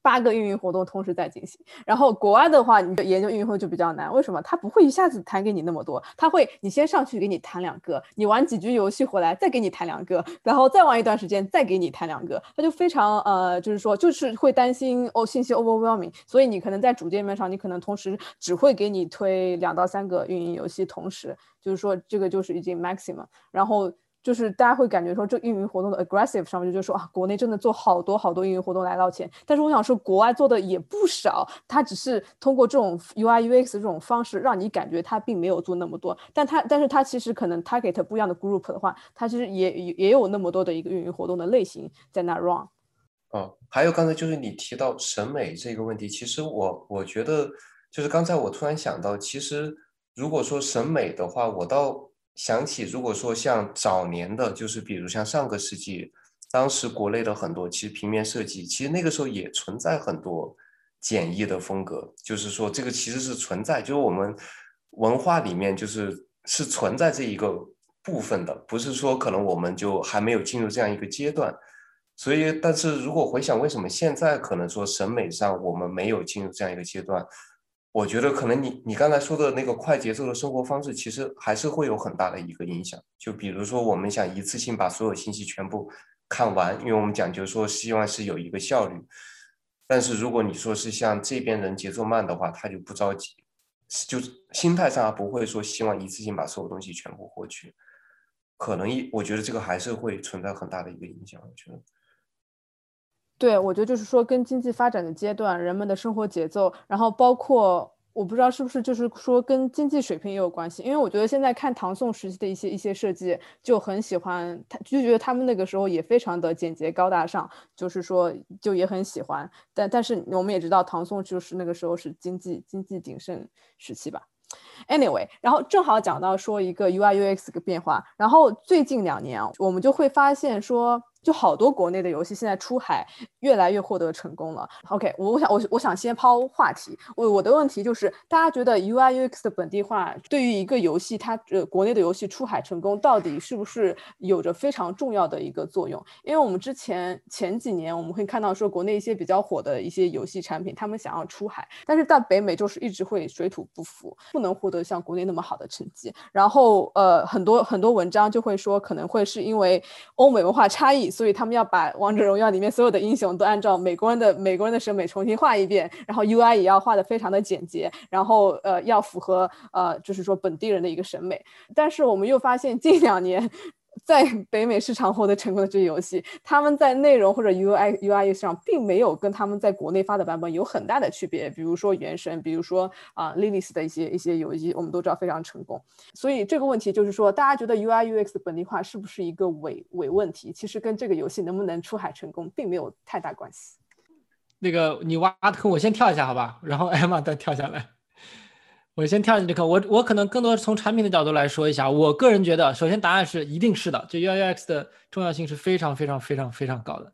八个运营活动同时在进行，然后国外的话，你研究运营活动就比较难。为什么？他不会一下子弹给你那么多，他会你先上去给你弹两个，你玩几局游戏回来再给你弹两个，然后再玩一段时间再给你弹两个，他就非常呃，就是说就是会担心哦信息 overwhelming，所以你可能在主界面上，你可能同时只会给你推两到三个运营游戏，同时就是说这个就是已经 maximum，然后。就是大家会感觉说，这运营活动的 aggressive 上面就就说啊，国内真的做好多好多运营活动来捞钱。但是我想说，国外做的也不少，他只是通过这种 UI UX 这种方式，让你感觉他并没有做那么多。但他，但是他其实可能 target 不一样的 group 的话，他其实也也有那么多的一个运营活动的类型在那 run。哦，还有刚才就是你提到审美这个问题，其实我我觉得就是刚才我突然想到，其实如果说审美的话，我倒。想起，如果说像早年的，就是比如像上个世纪，当时国内的很多其实平面设计，其实那个时候也存在很多简易的风格，就是说这个其实是存在，就是我们文化里面就是是存在这一个部分的，不是说可能我们就还没有进入这样一个阶段。所以，但是如果回想为什么现在可能说审美上我们没有进入这样一个阶段，我觉得可能你你刚才说的那个快节奏的生活方式，其实还是会有很大的一个影响。就比如说，我们想一次性把所有信息全部看完，因为我们讲究说希望是有一个效率。但是如果你说是像这边人节奏慢的话，他就不着急，就心态上不会说希望一次性把所有东西全部获取。可能一，我觉得这个还是会存在很大的一个影响。我觉得。对，我觉得就是说，跟经济发展的阶段，人们的生活节奏，然后包括我不知道是不是就是说跟经济水平也有关系。因为我觉得现在看唐宋时期的一些一些设计，就很喜欢，他就觉得他们那个时候也非常的简洁高大上，就是说就也很喜欢。但但是我们也知道，唐宋就是那个时候是经济经济鼎盛时期吧。Anyway，然后正好讲到说一个 UI UX 的变化，然后最近两年，我们就会发现说。就好多国内的游戏现在出海越来越获得成功了。OK，我我想我我想先抛话题。我我的问题就是，大家觉得 UI UX 的本地化对于一个游戏，它呃国内的游戏出海成功，到底是不是有着非常重要的一个作用？因为我们之前前几年我们会看到说，国内一些比较火的一些游戏产品，他们想要出海，但是在北美就是一直会水土不服，不能获得像国内那么好的成绩。然后呃很多很多文章就会说，可能会是因为欧美文化差异。所以他们要把王者荣耀里面所有的英雄都按照美国人的美国人的审美重新画一遍，然后 UI 也要画的非常的简洁，然后呃要符合呃就是说本地人的一个审美。但是我们又发现近两年。在 [laughs] 北美市场获得成功的这些游戏，他们在内容或者 UI UI 上并没有跟他们在国内发的版本有很大的区别。比如说《原神》，比如说啊 l i n u x 的一些一些游戏，我们都知道非常成功。所以这个问题就是说，大家觉得 UI UX 本地化是不是一个伪伪问题？其实跟这个游戏能不能出海成功并没有太大关系。那个你挖坑，我先跳一下好吧，然后艾玛再跳下来。我先跳进这个，我我可能更多从产品的角度来说一下。我个人觉得，首先答案是一定是的，就 UI UX 的重要性是非常非常非常非常高的。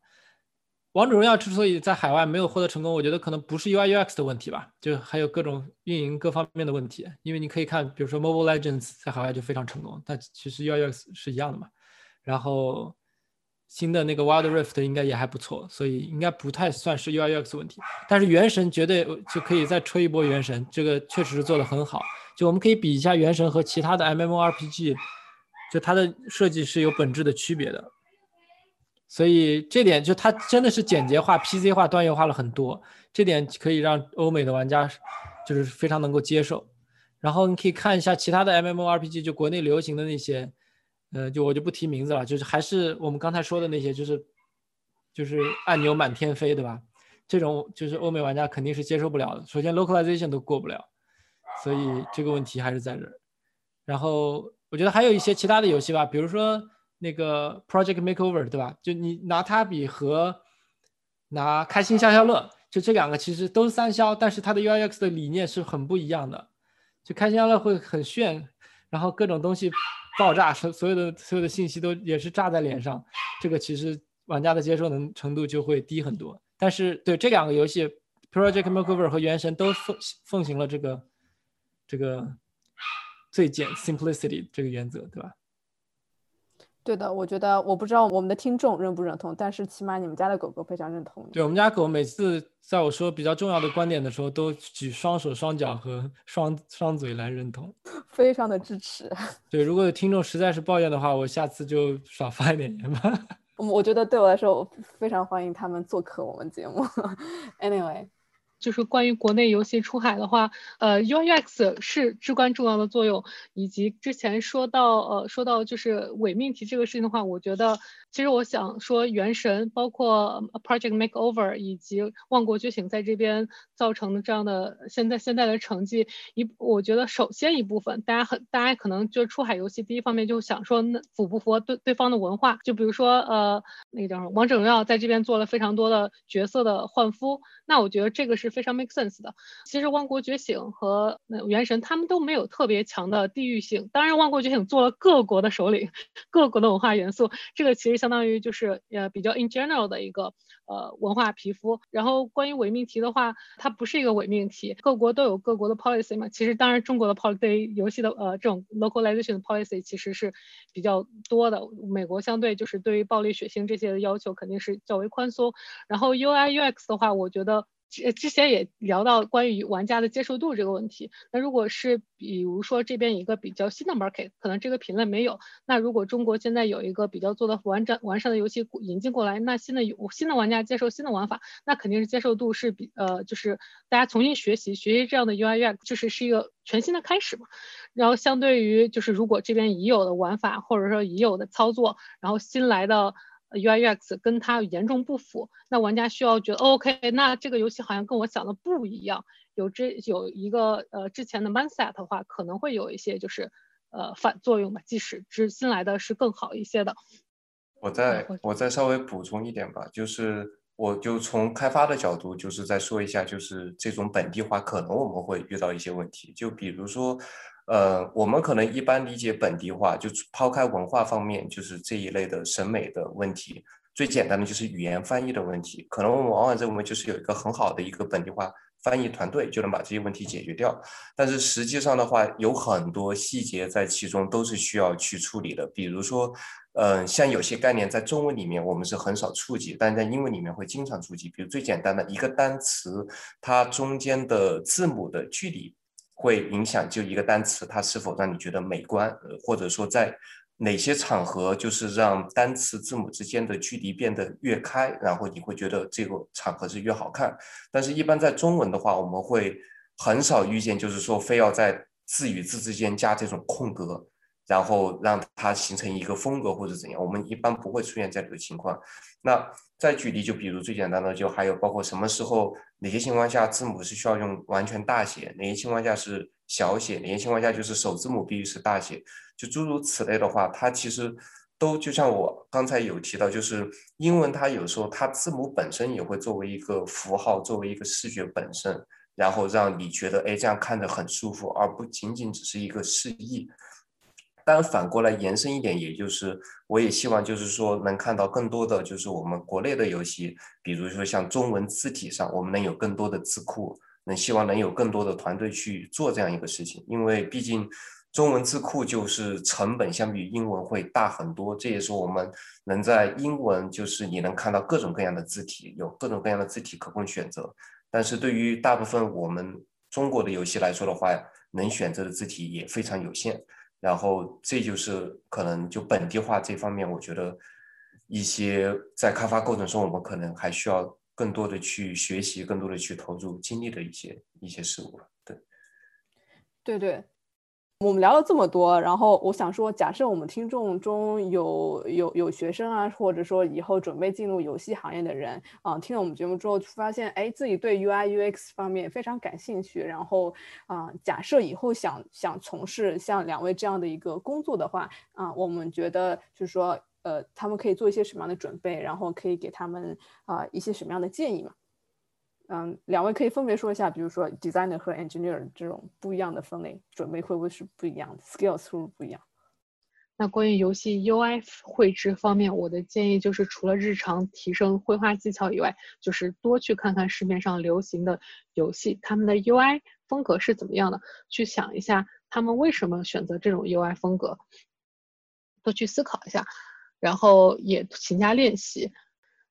王者荣耀之所以在海外没有获得成功，我觉得可能不是 UI UX 的问题吧，就还有各种运营各方面的问题。因为你可以看，比如说 Mobile Legends 在海外就非常成功，但其实 UI UX 是一样的嘛。然后。新的那个 Wild Rift 应该也还不错，所以应该不太算是 UI UX 问题。但是原神绝对就可以再吹一波原神，这个确实是做的很好。就我们可以比一下原神和其他的 MMORPG，就它的设计是有本质的区别的。所以这点就它真的是简洁化、PC 化、端游化了很多，这点可以让欧美的玩家就是非常能够接受。然后你可以看一下其他的 MMORPG，就国内流行的那些。呃，就我就不提名字了，就是还是我们刚才说的那些，就是就是按钮满天飞，对吧？这种就是欧美玩家肯定是接受不了的。首先 localization 都过不了，所以这个问题还是在这儿。然后我觉得还有一些其他的游戏吧，比如说那个 Project Makeover，对吧？就你拿它比和拿开心消消乐，就这两个其实都是三消，但是它的 UX 的理念是很不一样的。就开心消消乐会很炫，然后各种东西。爆炸，所所有的所有的信息都也是炸在脸上，这个其实玩家的接受能程度就会低很多。但是对这两个游戏，Project Makeover 和原神都奉奉行了这个这个最简 simplicity 这个原则，对吧？对的，我觉得我不知道我们的听众认不认同，但是起码你们家的狗狗非常认同。对我们家狗每次在我说比较重要的观点的时候，都举双手双脚和 [laughs] 双双嘴来认同，[laughs] 非常的支持。对，如果有听众实在是抱怨的话，我下次就少发一点言吧。我觉得对我来说，我非常欢迎他们做客我们节目。[laughs] Anyway。就是关于国内游戏出海的话，呃，UUX 是至关重要的作用，以及之前说到，呃，说到就是伪命题这个事情的话，我觉得。其实我想说，原神包括 Project Makeover 以及万国觉醒在这边造成的这样的现在现在的成绩，一我觉得首先一部分大家很大家可能就是出海游戏第一方面就想说那符不符合对对方的文化，就比如说呃那个叫什么王者荣耀在这边做了非常多的角色的换肤，那我觉得这个是非常 make sense 的。其实万国觉醒和原神他们都没有特别强的地域性，当然万国觉醒做了各国的首领，各国的文化元素，这个其实。相当于就是呃比较 in general 的一个呃文化皮肤，然后关于伪命题的话，它不是一个伪命题，各国都有各国的 policy 嘛。其实当然中国的 policy 对于游戏的呃这种 localization 的 policy 其实是比较多的，美国相对就是对于暴力血腥这些的要求肯定是较为宽松。然后 UI UX 的话，我觉得之之前也聊到关于玩家的接受度这个问题。那如果是比如说这边一个比较新的 market，可能这个品类没有。那如果中国现在有一个比较做的完整完善的游戏引进过来，那新的有新的玩家接受新的玩法，那肯定是接受度是比呃就是大家重新学习学习这样的 UI UX，就是是一个全新的开始嘛。然后相对于就是如果这边已有的玩法或者说已有的操作，然后新来的。UI UX 跟它严重不符，那玩家需要觉得 OK，那这个游戏好像跟我想的不一样，有这有一个呃之前的 mindset 的话，可能会有一些就是呃反作用吧，即使之新来的是更好一些的。我再我再稍微补充一点吧，就是我就从开发的角度，就是再说一下，就是这种本地化可能我们会遇到一些问题，就比如说。呃，我们可能一般理解本地化，就抛开文化方面，就是这一类的审美的问题。最简单的就是语言翻译的问题，可能我们往往认为就是有一个很好的一个本地化翻译团队就能把这些问题解决掉。但是实际上的话，有很多细节在其中都是需要去处理的。比如说，嗯，像有些概念在中文里面我们是很少触及，但在英文里面会经常触及。比如最简单的一个单词，它中间的字母的距离。会影响就一个单词，它是否让你觉得美观，或者说在哪些场合，就是让单词字母之间的距离变得越开，然后你会觉得这个场合是越好看。但是，一般在中文的话，我们会很少遇见，就是说非要在字与字之间加这种空格。然后让它形成一个风格或者怎样，我们一般不会出现这样的情况。那再举例，就比如最简单的，就还有包括什么时候、哪些情况下字母是需要用完全大写，哪些情况下是小写，哪些情况下就是首字母必须是大写，就诸如此类的话，它其实都就像我刚才有提到，就是英文它有时候它字母本身也会作为一个符号，作为一个视觉本身，然后让你觉得哎这样看着很舒服，而不仅仅只是一个示意。但反过来延伸一点，也就是我也希望，就是说能看到更多的，就是我们国内的游戏，比如说像中文字体上，我们能有更多的字库，能希望能有更多的团队去做这样一个事情。因为毕竟中文字库就是成本相比英文会大很多，这也是我们能在英文就是你能看到各种各样的字体，有各种各样的字体可供选择。但是对于大部分我们中国的游戏来说的话，能选择的字体也非常有限。然后这就是可能就本地化这方面，我觉得一些在开发过程中，我们可能还需要更多的去学习，更多的去投入精力的一些一些事物。对，对对。我们聊了这么多，然后我想说，假设我们听众中有有有学生啊，或者说以后准备进入游戏行业的人啊，听了我们节目之后，发现哎，自己对 UI UX 方面非常感兴趣，然后啊，假设以后想想从事像两位这样的一个工作的话啊，我们觉得就是说，呃，他们可以做一些什么样的准备，然后可以给他们啊一些什么样的建议嘛？嗯，两位可以分别说一下，比如说 designer 和 engineer 这种不一样的分类，准备会不会是不一样的？skills 会不会不一样？那关于游戏 UI 绘制方面，我的建议就是，除了日常提升绘画技巧以外，就是多去看看市面上流行的游戏，他们的 UI 风格是怎么样的，去想一下他们为什么选择这种 UI 风格，多去思考一下，然后也勤加练习。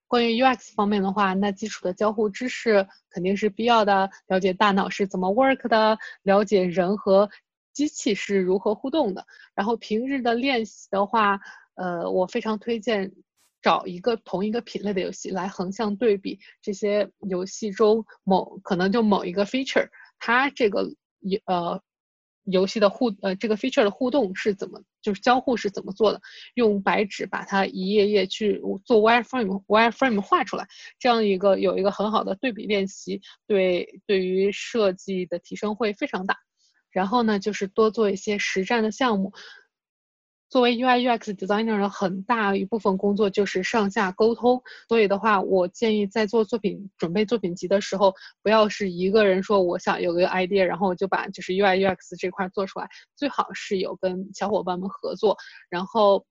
关于 UX 方面的话，那基础的交互知识肯定是必要的。了解大脑是怎么 work 的，了解人和机器是如何互动的。然后平日的练习的话，呃，我非常推荐找一个同一个品类的游戏来横向对比这些游戏中某可能就某一个 feature，它这个游呃。游戏的互呃这个 feature 的互动是怎么就是交互是怎么做的？用白纸把它一页页去做 wireframe wireframe 画出来，这样一个有一个很好的对比练习，对对于设计的提升会非常大。然后呢，就是多做一些实战的项目。作为 UI UX designer 的很大一部分工作就是上下沟通，所以的话，我建议在做作品准备作品集的时候，不要是一个人说我想有个 idea，然后我就把就是 UI UX 这块做出来，最好是有跟小伙伴们合作，然后，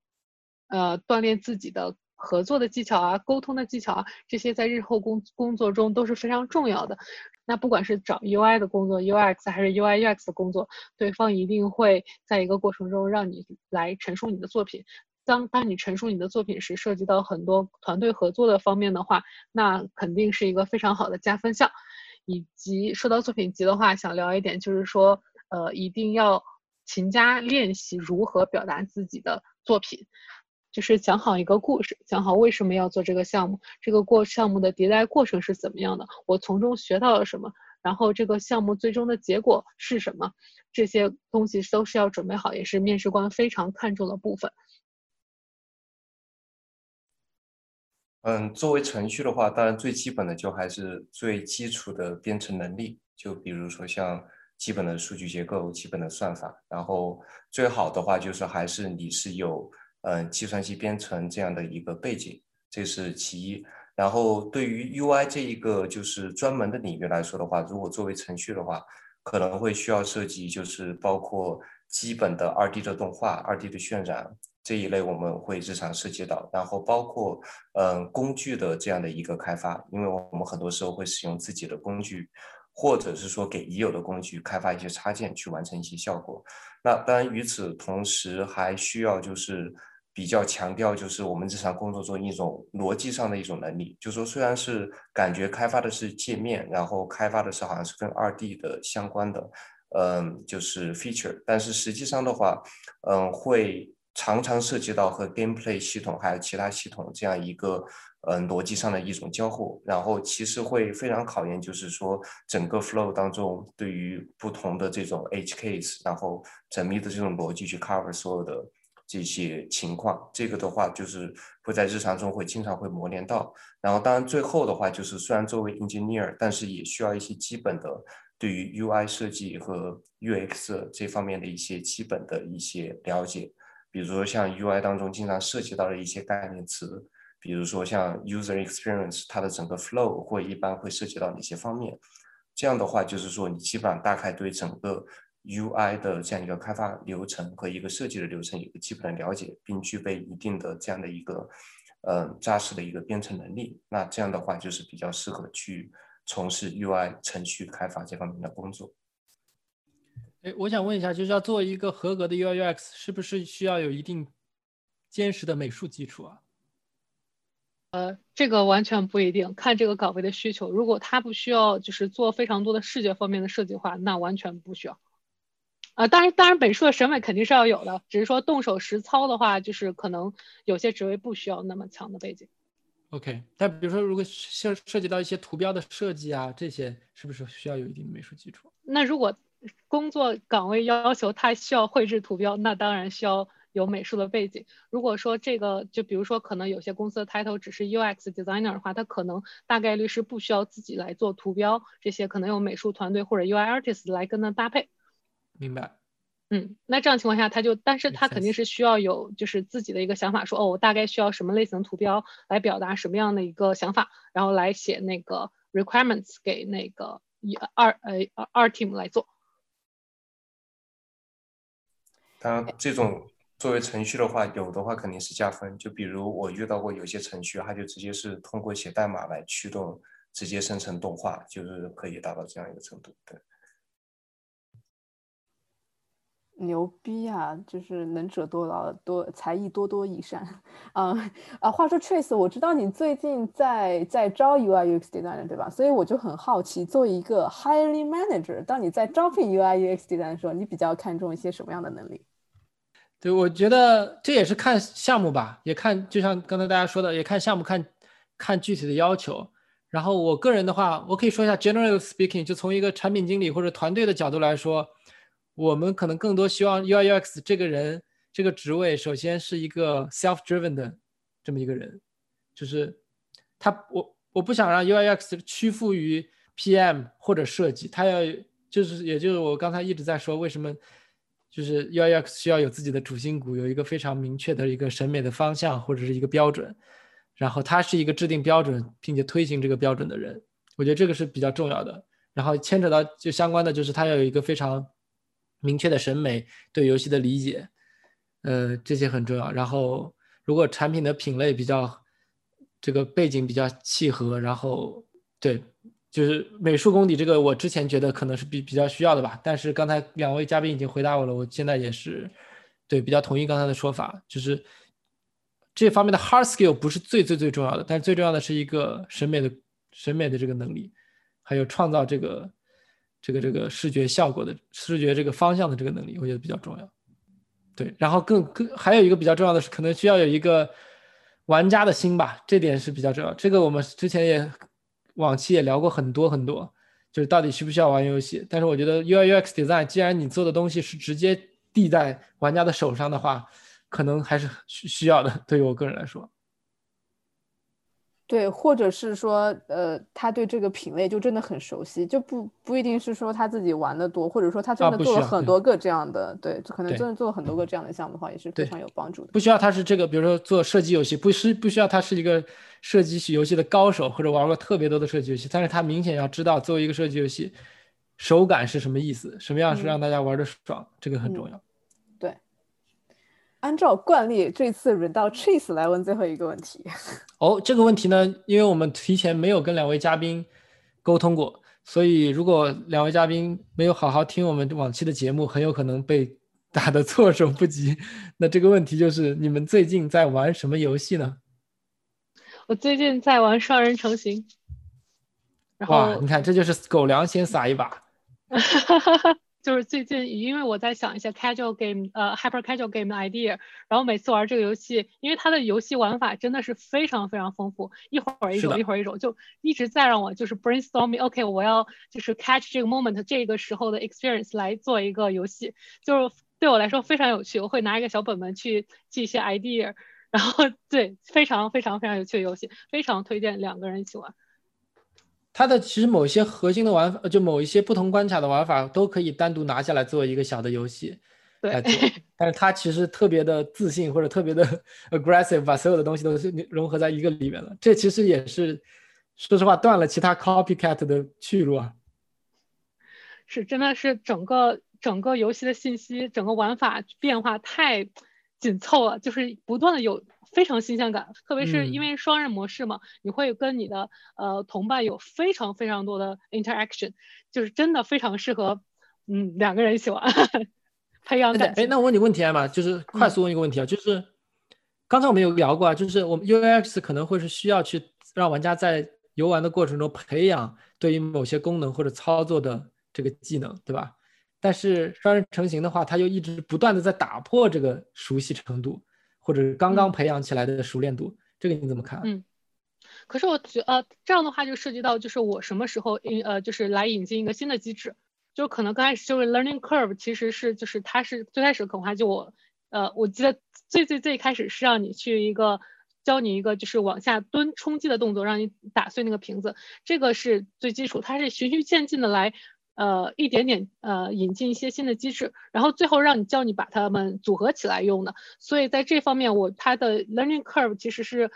呃，锻炼自己的。合作的技巧啊，沟通的技巧啊，这些在日后工工作中都是非常重要的。那不管是找 UI 的工作，UX 还是 UI UX 的工作，对方一定会在一个过程中让你来陈述你的作品。当当你陈述你的作品时，涉及到很多团队合作的方面的话，那肯定是一个非常好的加分项。以及说到作品集的话，想聊一点，就是说，呃，一定要勤加练习如何表达自己的作品，就是讲好一个故事，讲好为什么要做这个项目，这个过项目的迭代过程是怎么样的，我从中学到了什么，然后这个项目最终的结果是什么，这些东西都是要准备好，也是面试官非常看重的部分。嗯，作为程序的话，当然最基本的就还是最基础的编程能力，就比如说像基本的数据结构、基本的算法，然后最好的话就是还是你是有嗯计算机编程这样的一个背景，这是其一。然后对于 UI 这一个就是专门的领域来说的话，如果作为程序的话，可能会需要涉及就是包括基本的二 D 的动画、二 D 的渲染。这一类我们会日常涉及到，然后包括嗯工具的这样的一个开发，因为我们很多时候会使用自己的工具，或者是说给已有的工具开发一些插件去完成一些效果。那当然与此同时还需要就是比较强调就是我们日常工作中一种逻辑上的一种能力，就说虽然是感觉开发的是界面，然后开发的是好像是跟二 D 的相关的，嗯就是 feature，但是实际上的话，嗯会。常常涉及到和 gameplay 系统还有其他系统这样一个嗯逻辑上的一种交互，然后其实会非常考验，就是说整个 flow 当中对于不同的这种 edge case，然后缜密的这种逻辑去 cover 所有的这些情况，这个的话就是会在日常中会经常会磨练到。然后当然最后的话就是虽然作为 engineer，但是也需要一些基本的对于 UI 设计和 UX 这方面的一些基本的一些了解。比如说像 UI 当中经常涉及到的一些概念词，比如说像 User Experience，它的整个 Flow 会一般会涉及到哪些方面？这样的话，就是说你基本上大概对整个 UI 的这样一个开发流程和一个设计的流程有个基本的了解，并具备一定的这样的一个嗯扎实的一个编程能力。那这样的话就是比较适合去从事 UI 程序开发这方面的工作。哎，我想问一下，就是要做一个合格的 UI/UX，是不是需要有一定坚实的美术基础啊？呃，这个完全不一定，看这个岗位的需求。如果他不需要，就是做非常多的视觉方面的设计的话，那完全不需要。啊，当然，当然，美术的审美肯定是要有的，只是说动手实操的话，就是可能有些职位不需要那么强的背景。OK，但比如说，如果涉涉及到一些图标的设计啊，这些是不是需要有一定的美术基础？那如果工作岗位要求他需要绘制图标，那当然需要有美术的背景。如果说这个，就比如说可能有些公司的 title 只是 UX designer 的话，他可能大概率是不需要自己来做图标，这些可能有美术团队或者 UI artist 来跟他搭配。明白。嗯，那这样情况下他就，但是他肯定是需要有就是自己的一个想法，说哦，我大概需要什么类型的图标来表达什么样的一个想法，然后来写那个 requirements 给那个一二呃二 team 来做。当然，这种作为程序的话，有的话肯定是加分。就比如我遇到过有些程序，它就直接是通过写代码来驱动，直接生成动画，就是可以达到这样一个程度。对。牛逼啊！就是能者多劳，多才艺多多益善。嗯啊，话说 Trace，我知道你最近在在招 UI UX designer 对吧？所以我就很好奇，作为一个 hiring manager，当你在招聘 UI UX designer 的时候，你比较看重一些什么样的能力？对，我觉得这也是看项目吧，也看就像刚才大家说的，也看项目，看看具体的要求。然后我个人的话，我可以说一下，generally speaking，就从一个产品经理或者团队的角度来说。我们可能更多希望 UI UX 这个人这个职位，首先是一个 self-driven 的这么一个人，就是他我我不想让 UI UX 屈服于 PM 或者设计，他要就是也就是我刚才一直在说，为什么就是 UI UX 需要有自己的主心骨，有一个非常明确的一个审美的方向或者是一个标准，然后他是一个制定标准并且推行这个标准的人，我觉得这个是比较重要的。然后牵扯到就相关的就是他要有一个非常。明确的审美，对游戏的理解，呃，这些很重要。然后，如果产品的品类比较，这个背景比较契合，然后对，就是美术功底，这个我之前觉得可能是比比较需要的吧。但是刚才两位嘉宾已经回答我了，我现在也是对比较同意刚才的说法，就是这方面的 hard skill 不是最最最重要的，但是最重要的是一个审美的审美的这个能力，还有创造这个这个这个视觉效果的视觉这个方向的这个能力，我觉得比较重要。对，然后更更还有一个比较重要的是，可能需要有一个玩家的心吧，这点是比较重要。这个我们之前也往期也聊过很多很多，就是到底需不需要玩游戏。但是我觉得 UI UX design，既然你做的东西是直接递在玩家的手上的话，可能还是需需要的。对于我个人来说。对，或者是说，呃，他对这个品类就真的很熟悉，就不不一定是说他自己玩的多，或者说他真的做了很多个这样的，对，可能真的做了很多个这样的项目的话，也是非常有帮助的。不需要他是这个，比如说做射击游戏，不是不需要他是一个射击游戏的高手，或者玩过特别多的射击游戏，但是他明显要知道作为一个射击游戏，手感是什么意思，什么样是让大家玩的爽，这个很重要。按照惯例，这次轮到 Chase 来问最后一个问题。哦，这个问题呢，因为我们提前没有跟两位嘉宾沟通过，所以如果两位嘉宾没有好好听我们往期的节目，很有可能被打得措手不及。[laughs] 那这个问题就是，你们最近在玩什么游戏呢？我最近在玩双人成行。哇，你看，这就是狗粮先撒一把。[laughs] 就是最近，因为我在想一些 casual game，呃，hyper casual game 的 idea，然后每次玩这个游戏，因为它的游戏玩法真的是非常非常丰富，一会儿一种，一会儿一种，就一直在让我就是 brainstorming。OK，我要就是 catch 这个 moment，这个时候的 experience 来做一个游戏，就是对我来说非常有趣。我会拿一个小本本去记一些 idea，然后对，非常非常非常有趣的游戏，非常推荐两个人一起玩。它的其实某一些核心的玩法，就某一些不同关卡的玩法，都可以单独拿下来做一个小的游戏来做。[laughs] 但是它其实特别的自信或者特别的 [laughs] aggressive，把所有的东西都是融合在一个里面了。这其实也是，说实话断了其他 copycat 的去路啊。是，真的是整个整个游戏的信息，整个玩法变化太紧凑了，就是不断的有。非常新鲜感，特别是因为双人模式嘛，你会跟你的呃同伴有非常非常多的 interaction，就是真的非常适合嗯两个人一起玩，[laughs] 培养感情。哎，那我问你问题啊嘛，就是快速问一个问题啊，就是刚才我们有聊过啊，就是我们 UX 可能会是需要去让玩家在游玩的过程中培养对于某些功能或者操作的这个技能，对吧？但是双人成型的话，它又一直不断的在打破这个熟悉程度。或者刚刚培养起来的熟练度，这个你怎么看？嗯，可是我觉呃这样的话就涉及到就是我什么时候引呃就是来引进一个新的机制，就可能刚开始就是 learning curve 其实是就是它是最开始可能话就我呃我记得最最最开始是让你去一个教你一个就是往下蹲冲击的动作，让你打碎那个瓶子，这个是最基础，它是循序渐进的来。呃，一点点呃，引进一些新的机制，然后最后让你教你把它们组合起来用的。所以在这方面，我它的 learning curve 其实是，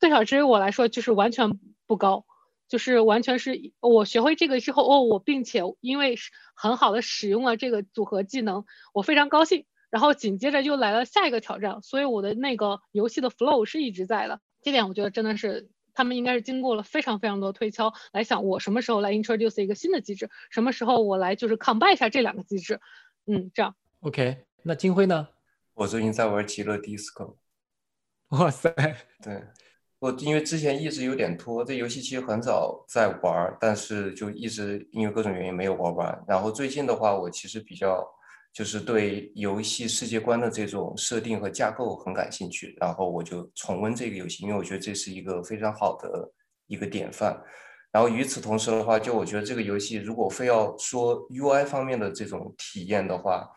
最少对于我来说就是完全不高，就是完全是我学会这个之后，哦，我并且因为很好的使用了这个组合技能，我非常高兴。然后紧接着又来了下一个挑战，所以我的那个游戏的 flow 是一直在的。这点我觉得真的是。他们应该是经过了非常非常多的推敲来想，我什么时候来 introduce 一个新的机制，什么时候我来就是 combine 一下这两个机制，嗯，这样。OK，那金辉呢？我最近在玩极乐 disco。哇塞！对，我因为之前一直有点拖，这游戏其实很早在玩，但是就一直因为各种原因没有玩完。然后最近的话，我其实比较。就是对游戏世界观的这种设定和架构很感兴趣，然后我就重温这个游戏，因为我觉得这是一个非常好的一个典范。然后与此同时的话，就我觉得这个游戏如果非要说 UI 方面的这种体验的话，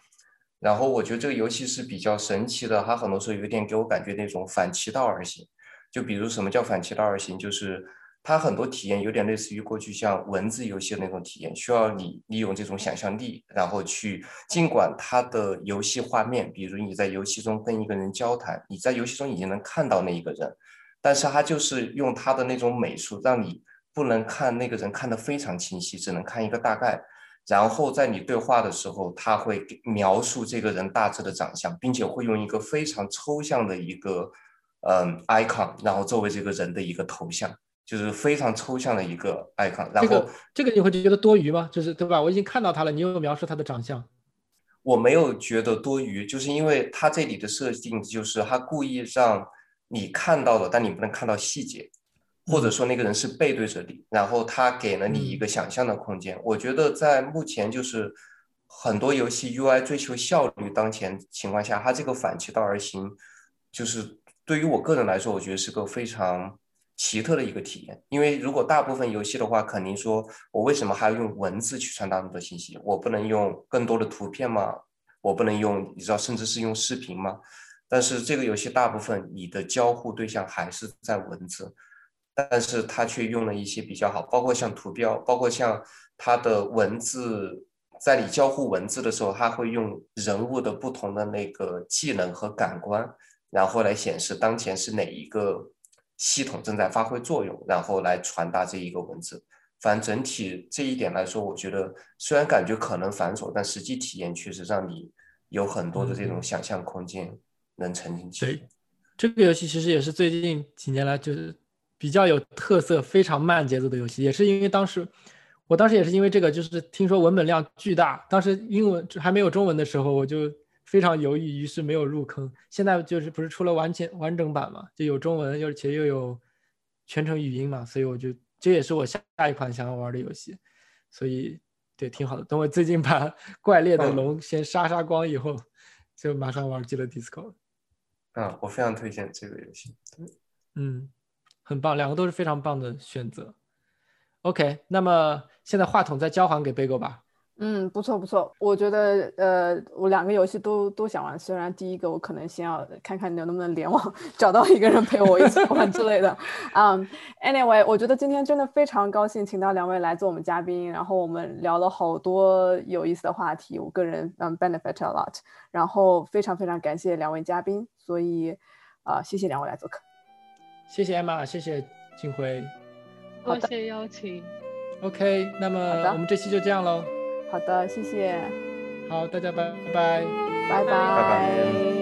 然后我觉得这个游戏是比较神奇的，它很多时候有点给我感觉那种反其道而行。就比如什么叫反其道而行，就是。它很多体验有点类似于过去像文字游戏的那种体验，需要你利用这种想象力，然后去尽管它的游戏画面，比如你在游戏中跟一个人交谈，你在游戏中已经能看到那一个人，但是它就是用它的那种美术，让你不能看那个人看得非常清晰，只能看一个大概，然后在你对话的时候，他会描述这个人大致的长相，并且会用一个非常抽象的一个嗯 icon，然后作为这个人的一个头像。就是非常抽象的一个 icon，然后这个你会觉得多余吗？就是对吧？我已经看到他了，你又描述他的长相，我没有觉得多余，就是因为他这里的设定就是他故意让你看到了，但你不能看到细节，或者说那个人是背对着你，然后他给了你一个想象的空间。我觉得在目前就是很多游戏 UI 追求效率当前情况下，它这个反其道而行，就是对于我个人来说，我觉得是个非常奇特的一个体验。因为如果大部分游戏的话，肯定说我为什么还要用文字去传达那么多信息？我不能用更多的图片吗？我不能用，你知道，甚至是用视频吗？但是这个游戏大部分你的交互对象还是在文字，但是它却用了一些比较好，包括像图标，包括像它的文字，在你交互文字的时候，它会用人物的不同的那个技能和感官，然后来显示当前是哪一个系统正在发挥作用，然后来传达这一个文字。反正整体这一点来说，我觉得虽然感觉可能繁琐，但实际体验确实让你有很多的这种想象空间。能沉浸去。对，这个游戏其实也是最近几年来就是比较有特色、非常慢节奏的游戏。也是因为当时，我当时也是因为这个，就是听说文本量巨大，当时英文还没有中文的时候，我就非常犹豫，于是没有入坑。现在就是不是出了完全完整版嘛，就有中文，而且又有全程语音嘛，所以我就这也是我下下一款想要玩的游戏。所以对，挺好的。等我最近把 [laughs] 怪猎的龙先杀杀光以后，就马上玩《极乐 DISCO》。啊，我非常推荐这个游戏。嗯，很棒，两个都是非常棒的选择。OK，那么现在话筒再交还给贝狗吧。嗯，不错不错，我觉得呃，我两个游戏都都想玩。虽然第一个我可能先要看看你能不能联网 [laughs] 找到一个人陪我一起玩之类的。[laughs] 嗯，Anyway，我觉得今天真的非常高兴，请到两位来做我们嘉宾，然后我们聊了好多有意思的话题，我个人嗯 benefit a lot。然后非常非常感谢两位嘉宾，所以啊，谢谢两位来做客。谢谢 Emma，，谢谢金辉，多谢邀请。OK，那么我们这期就这样喽。好的，谢谢。好，大家拜拜，拜拜，拜拜。